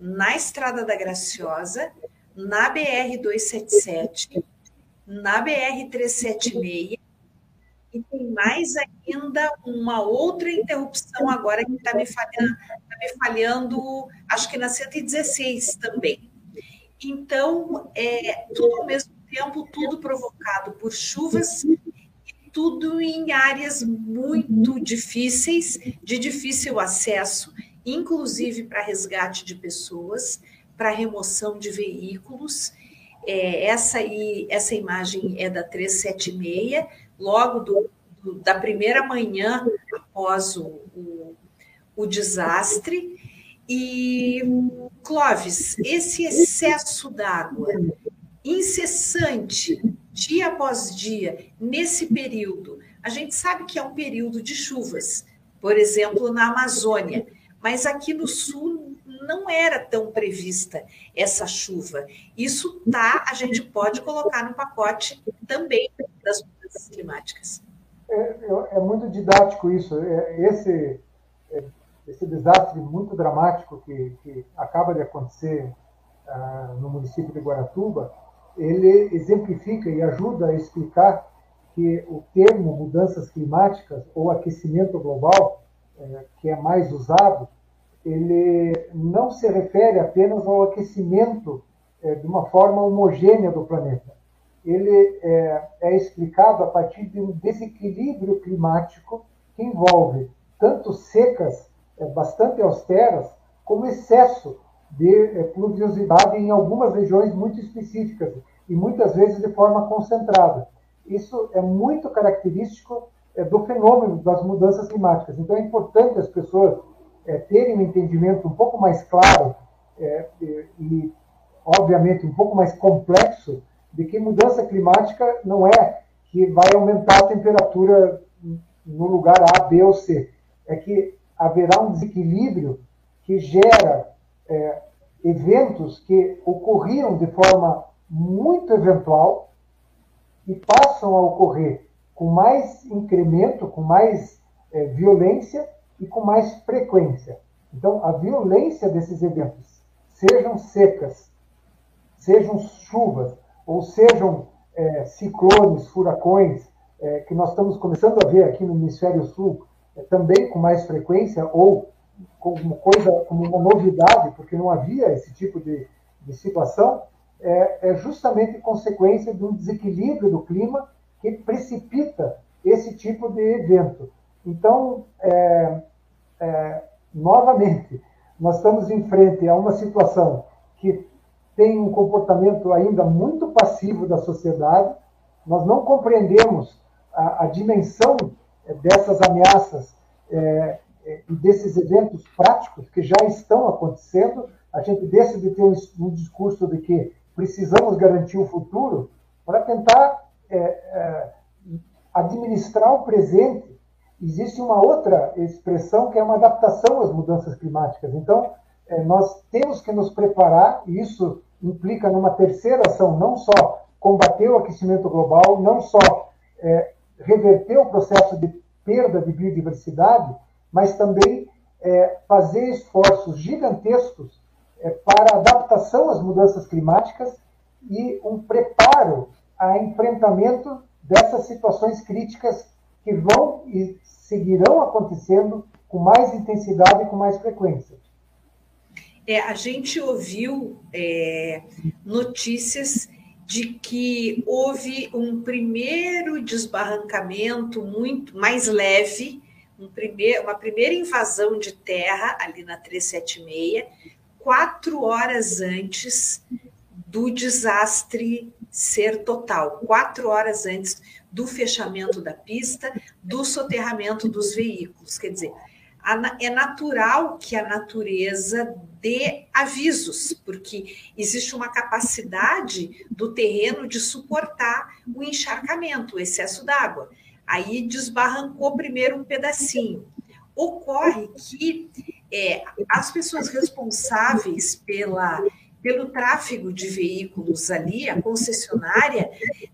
na Estrada da Graciosa, na BR-277, na BR-376 e tem mais ainda uma outra interrupção agora que está me falhando, tá me falhando, acho que na 116 também. Então, é, tudo ao mesmo tempo, tudo provocado por chuvas tudo em áreas muito difíceis, de difícil acesso, inclusive para resgate de pessoas, para remoção de veículos. É, essa, aí, essa imagem é da 376, logo do, do, da primeira manhã após o, o, o desastre. E, Clóvis, esse excesso d'água incessante, dia após dia, nesse período, a gente sabe que é um período de chuvas, por exemplo, na Amazônia, mas aqui no sul não era tão prevista essa chuva. Isso tá, a gente pode colocar no pacote também das mudanças climáticas. É, é, é muito didático isso. É, esse, é, esse desastre muito dramático que, que acaba de acontecer ah, no município de Guaratuba, ele exemplifica e ajuda a explicar que o termo mudanças climáticas ou aquecimento global, é, que é mais usado, ele não se refere apenas ao aquecimento é, de uma forma homogênea do planeta, ele é, é explicado a partir de um desequilíbrio climático que envolve tanto secas é, bastante austeras, como excesso de é, pluviosidade em algumas regiões muito específicas e muitas vezes de forma concentrada. Isso é muito característico é, do fenômeno das mudanças climáticas. Então é importante as pessoas é, terem um entendimento um pouco mais claro e, obviamente, um pouco mais complexo de que mudança climática não é que vai aumentar a temperatura no lugar A, B ou C. É que haverá um desequilíbrio que gera é, eventos que ocorriam de forma muito eventual e passam a ocorrer com mais incremento, com mais é, violência e com mais frequência. Então, a violência desses eventos, sejam secas, sejam chuvas, ou sejam é, ciclones, furacões, é, que nós estamos começando a ver aqui no Hemisfério Sul, é, também com mais frequência, ou como coisa, como uma novidade, porque não havia esse tipo de, de situação, é, é justamente consequência de um desequilíbrio do clima que precipita esse tipo de evento. Então, é, é, novamente, nós estamos em frente a uma situação que tem um comportamento ainda muito passivo da sociedade, nós não compreendemos a, a dimensão dessas ameaças é, e desses eventos práticos que já estão acontecendo. A gente deixa de ter um, um discurso de que precisamos garantir o futuro para tentar é, é, administrar o presente. Existe uma outra expressão que é uma adaptação às mudanças climáticas. Então, é, nós temos que nos preparar, e isso implica numa terceira ação, não só combater o aquecimento global, não só é, reverter o processo de perda de biodiversidade, mas também é, fazer esforços gigantescos é, para adaptação às mudanças climáticas e um preparo a enfrentamento dessas situações críticas que vão e seguirão acontecendo com mais intensidade e com mais frequência. É, a gente ouviu é, notícias de que houve um primeiro desbarrancamento muito mais leve, um primeir, uma primeira invasão de terra ali na 376, quatro horas antes do desastre ser total, quatro horas antes do fechamento da pista, do soterramento dos veículos. Quer dizer, é natural que a natureza dê avisos, porque existe uma capacidade do terreno de suportar o encharcamento, o excesso d'água. Aí desbarrancou primeiro um pedacinho. Ocorre que é, as pessoas responsáveis pela pelo tráfego de veículos ali, a concessionária,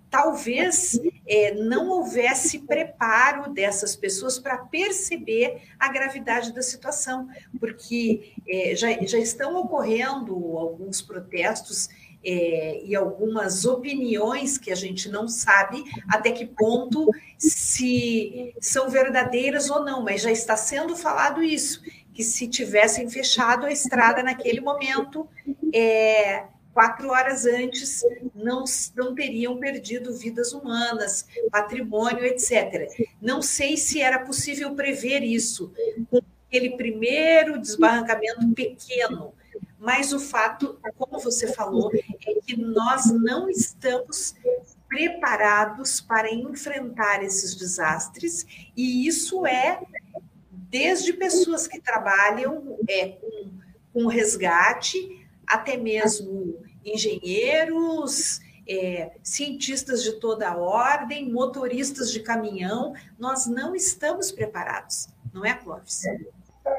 talvez é, não houvesse preparo dessas pessoas para perceber a gravidade da situação, porque é, já, já estão ocorrendo alguns protestos é, e algumas opiniões que a gente não sabe até que ponto se são verdadeiras ou não, mas já está sendo falado isso, que se tivessem fechado a estrada naquele momento, é, quatro horas antes, não, não teriam perdido vidas humanas, patrimônio, etc. Não sei se era possível prever isso com aquele primeiro desbarrancamento pequeno, mas o fato, como você falou, é que nós não estamos preparados para enfrentar esses desastres, e isso é desde pessoas que trabalham é, com, com resgate, até mesmo engenheiros, é, cientistas de toda a ordem, motoristas de caminhão, nós não estamos preparados, não é, Clóvis?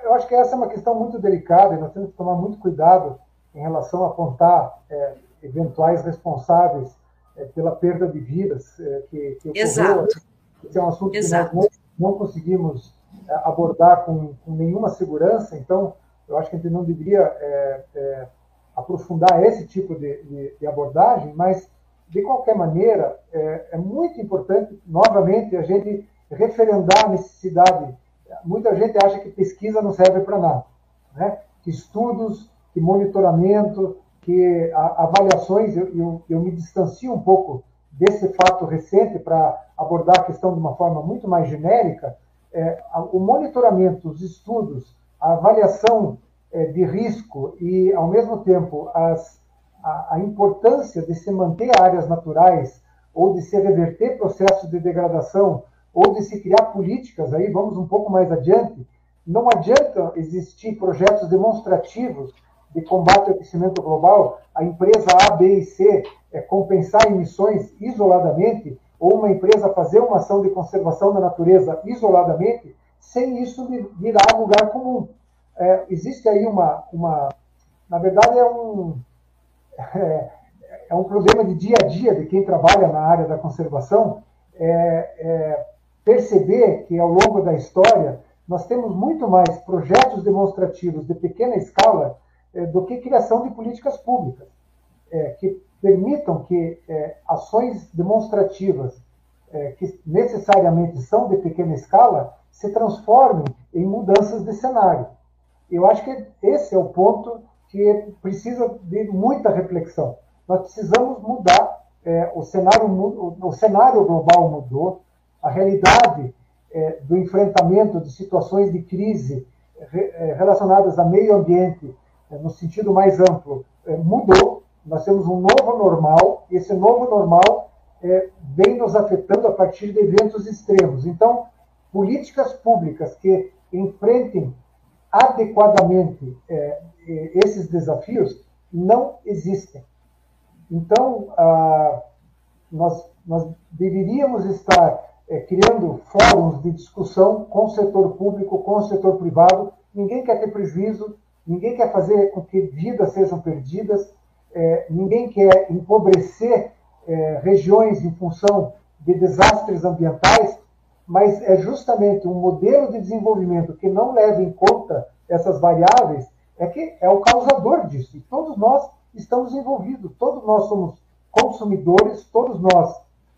Eu acho que essa é uma questão muito delicada e nós temos que tomar muito cuidado em relação a apontar é, eventuais responsáveis é, pela perda de vidas é, que, que ocorreu. Exato. Esse é um assunto Exato. que nós não, não conseguimos abordar com, com, nenhuma segurança, então eu acho que a gente não deveria é, é, aprofundar esse tipo de, de, de, abordagem, mas de qualquer maneira é, é, muito importante, novamente, a gente referendar a necessidade. Muita gente acha que pesquisa não serve para nada, né? que estudos, que monitoramento, que avaliações, eu, eu, eu me distancio um pouco desse fato recente para abordar a questão de uma forma muito mais genérica, é, o monitoramento, os estudos, a avaliação é, de risco e, ao mesmo tempo, as, a, a, importância de se manter áreas naturais ou de se reverter processos de degradação ou de se criar políticas, aí vamos um pouco mais adiante, não adianta existir projetos demonstrativos de combate ao aquecimento global, a empresa A, B e C é, compensar emissões isoladamente ou uma empresa fazer uma ação de conservação da natureza isoladamente, sem isso virar lugar comum. É, existe aí uma, uma, na verdade é um, é, é, um problema de dia a dia de quem trabalha na área da conservação, é, é, perceber que ao longo da história nós temos muito mais projetos demonstrativos de pequena escala é, do que criação de políticas públicas, que permitam que é, ações demonstrativas, que necessariamente são de pequena escala, se transformem em mudanças de cenário. Eu acho que esse é o ponto que precisa de muita reflexão. Nós precisamos mudar. O, cenário, o, cenário global mudou, a realidade é, do enfrentamento de situações de crise é, relacionadas a meio ambiente, é, no sentido mais amplo, é, mudou. Nós temos um novo normal, e esse novo normal vem nos afetando a partir de eventos extremos. Então, políticas públicas que enfrentem adequadamente esses desafios não existem. Então, nós, nós deveríamos estar é, criando fóruns de discussão com o setor público, com o setor privado. Ninguém quer ter prejuízo, ninguém quer fazer com que vidas sejam perdidas, é, ninguém quer empobrecer é, regiões em função de desastres ambientais, mas é justamente um modelo de desenvolvimento que não leva em conta essas variáveis é que é o causador disso. E todos nós estamos envolvidos, todos nós somos consumidores, todos nós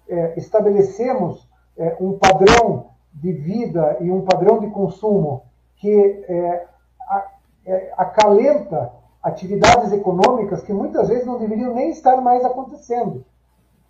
é, estabelecemos é, um padrão de vida e um padrão de consumo que é, é, acalenta atividades econômicas que muitas vezes não deveriam nem estar mais acontecendo.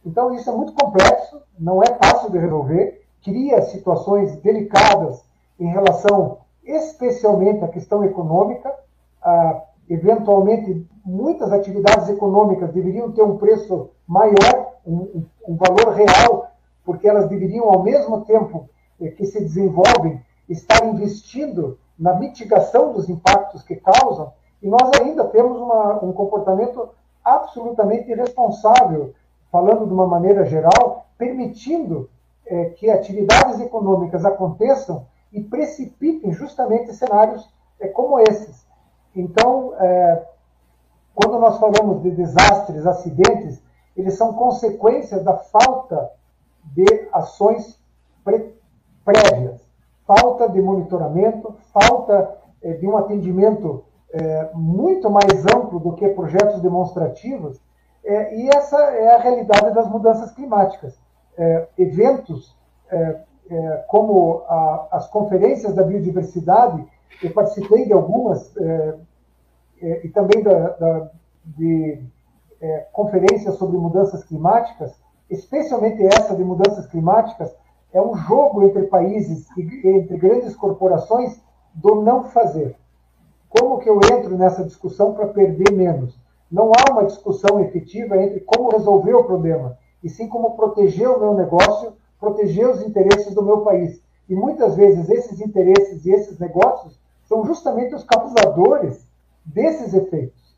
Então, isso é muito complexo, não é fácil de resolver, cria situações delicadas em relação especialmente à questão econômica. Ah, eventualmente, muitas atividades econômicas deveriam ter um preço maior, um, um valor real, porque elas deveriam, ao mesmo tempo eh, que se desenvolvem, estar investindo na mitigação dos impactos que causam, e nós ainda temos uma, um comportamento absolutamente irresponsável, falando de uma maneira geral, permitindo é, que atividades econômicas aconteçam e precipitem justamente cenários é, como esses. Então, é, quando nós falamos de desastres, acidentes, eles são consequências da falta de ações prévias, falta de monitoramento, falta é, de um atendimento é, muito mais amplo do que projetos demonstrativos, é, e essa é a realidade das mudanças climáticas. Eventos como as conferências da biodiversidade, eu participei de algumas, e também da, da, de conferências sobre mudanças climáticas, especialmente essa de mudanças climáticas, é um jogo entre países e entre grandes corporações do não fazer. Como que eu entro nessa discussão para perder menos? Não há uma discussão efetiva entre como resolver o problema, e sim como proteger o meu negócio, proteger os interesses do meu país. E muitas vezes esses interesses e esses negócios são justamente os causadores desses efeitos.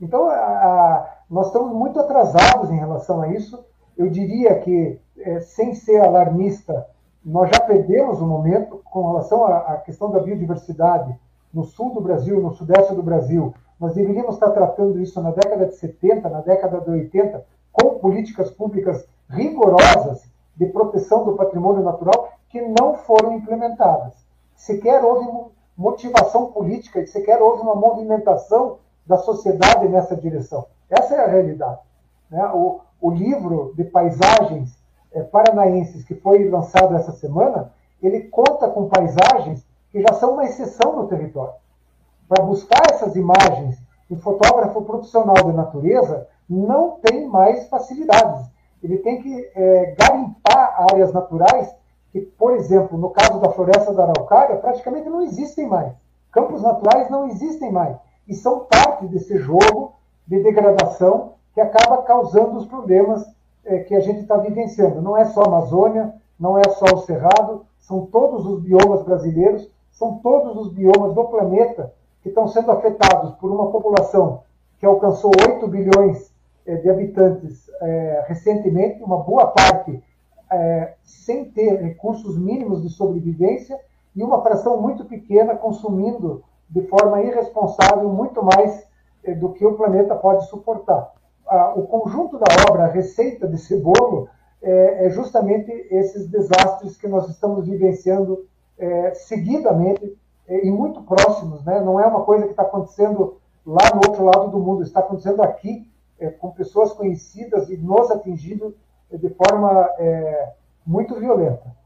Então, a, a, nós estamos muito atrasados em relação a isso. Eu diria que, é, sem ser alarmista, nós já perdemos o momento com relação à, à questão da biodiversidade no sul do Brasil, no sudeste do Brasil. Nós deveríamos estar tratando isso na década de 70, na década de 80, com políticas públicas rigorosas de proteção do patrimônio natural que não foram implementadas. Sequer houve motivação política sequer houve uma movimentação da sociedade nessa direção. Essa é a realidade. Né? O, o, livro de paisagens é, paranaenses que foi lançado essa semana, ele conta com paisagens que já são uma exceção no território. Para buscar essas imagens, um fotógrafo profissional de natureza não tem mais facilidades. Ele tem que é, garimpar áreas naturais que, por exemplo, no caso da floresta da Araucária, praticamente não existem mais. Campos naturais não existem mais. E são parte desse jogo de degradação que acaba causando os problemas é, que a gente está vivenciando. Não é só a Amazônia, não é só o Cerrado, são todos os biomas brasileiros, são todos os biomas do planeta que estão sendo afetados por uma população que alcançou 8 bilhões eh, de habitantes é, recentemente, uma boa parte é, sem ter recursos mínimos de sobrevivência e uma fração muito pequena consumindo de forma irresponsável muito mais é, do que o planeta pode suportar. Ah, o conjunto da obra, a receita desse bolo, é, justamente esses desastres que nós estamos vivenciando seguidamente e muito próximos. Né? Não é uma coisa que está acontecendo lá no outro lado do mundo, está acontecendo aqui é, com pessoas conhecidas e nos atingindo de forma é, muito violenta.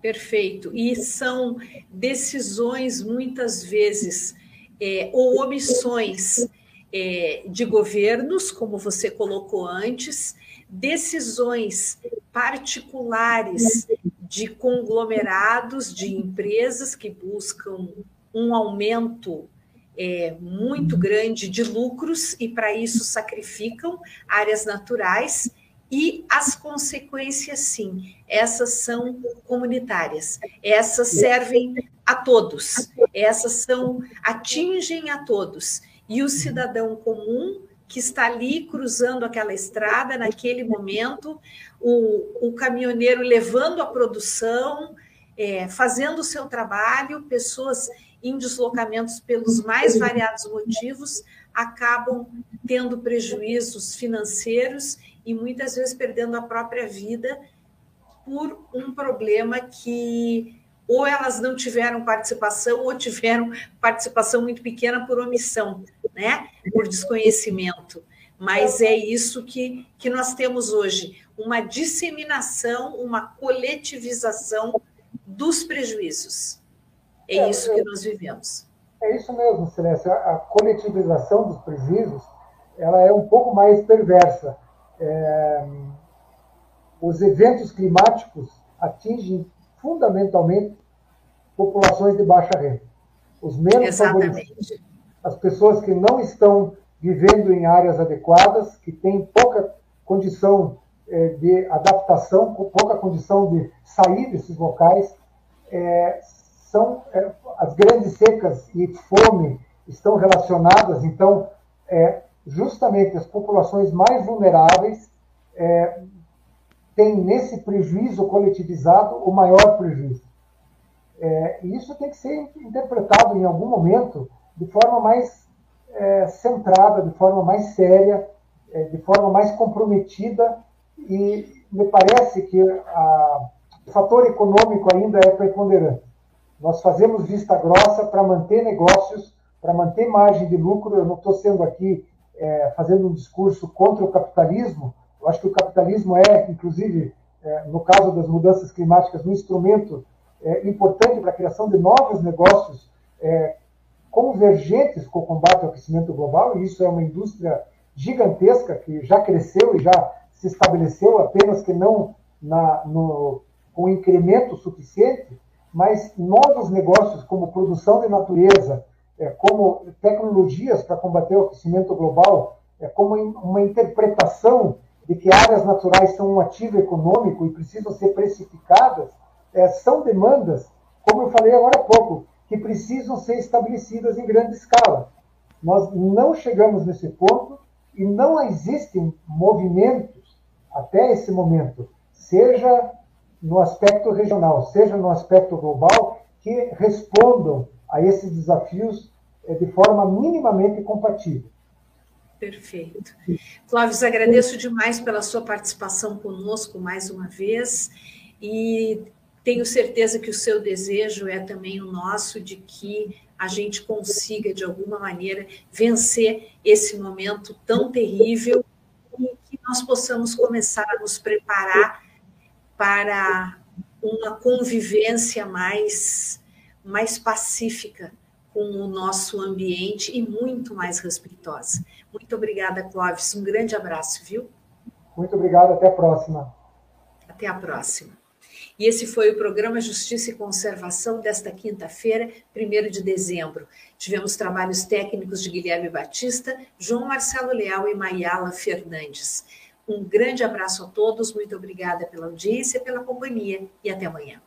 Perfeito. E são decisões, muitas vezes, é, ou omissões é, de governos, como você colocou antes, decisões particulares de conglomerados, de empresas que buscam um aumento é, muito grande de lucros e, para isso, sacrificam áreas naturais. E as consequências, sim, essas são comunitárias, essas servem a todos, essas são atingem a todos. E o cidadão comum que está ali cruzando aquela estrada naquele momento, o, o caminhoneiro levando a produção, é, fazendo o seu trabalho, pessoas em deslocamentos pelos mais variados motivos acabam tendo prejuízos financeiros e muitas vezes perdendo a própria vida por um problema que ou elas não tiveram participação ou tiveram participação muito pequena por omissão, né? Por desconhecimento. Mas é isso que, que nós temos hoje, uma disseminação, uma coletivização dos prejuízos. É, é isso que nós vivemos. É isso mesmo, Celeste. A, coletivização dos prejuízos ela é um pouco mais perversa. É, os eventos climáticos atingem fundamentalmente populações de baixa renda. Os menos Exatamente. favorecidos, as pessoas que não estão vivendo em áreas adequadas, que têm pouca condição é, de adaptação, pouca condição de sair desses locais, é, são é, as grandes secas e fome estão relacionadas, então, justamente as populações mais vulneráveis têm nesse prejuízo coletivizado o maior prejuízo. E isso tem que ser interpretado em algum momento de forma mais é, centrada, de forma mais séria, é, de forma mais comprometida, e me parece que a, o fator econômico ainda é preponderante. Nós fazemos vista grossa para manter negócios, para manter margem de lucro. Eu não estou sendo aqui é, fazendo um discurso contra o capitalismo. Eu acho que o capitalismo é, inclusive, é, no caso das mudanças climáticas, um instrumento é, importante para a criação de novos negócios é, convergentes com o combate ao aquecimento global. E isso é uma indústria gigantesca que já cresceu e já se estabeleceu, apenas que não na, no, com incremento suficiente mas novos negócios como produção de natureza, é, como tecnologias para combater o aquecimento global, é, como uma interpretação de que áreas naturais são um ativo econômico e precisam ser precificadas, é, são demandas, como eu falei agora há pouco, que precisam ser estabelecidas em grande escala. Nós não chegamos nesse ponto e não existem movimentos até esse momento, seja no aspecto regional, seja no aspecto global, que respondam a esses desafios eh, de forma minimamente compatível. Perfeito. Clóvis, agradeço demais pela sua participação conosco mais uma vez e tenho certeza que o seu desejo é também o nosso de que a gente consiga, de alguma maneira, vencer esse momento tão terrível e que nós possamos começar a nos preparar para uma convivência mais, mais pacífica com o nosso ambiente e muito mais respeitosa. Muito obrigada, Clóvis. Um grande abraço, viu? Muito obrigado. Até a próxima. Até a próxima. E esse foi o programa Justiça e Conservação desta quinta-feira, 1 de dezembro. Tivemos trabalhos técnicos de Guilherme Batista, João Marcelo Leal e Maiala Fernandes. Um grande abraço a todos, muito obrigada pela audiência, pela companhia e até amanhã.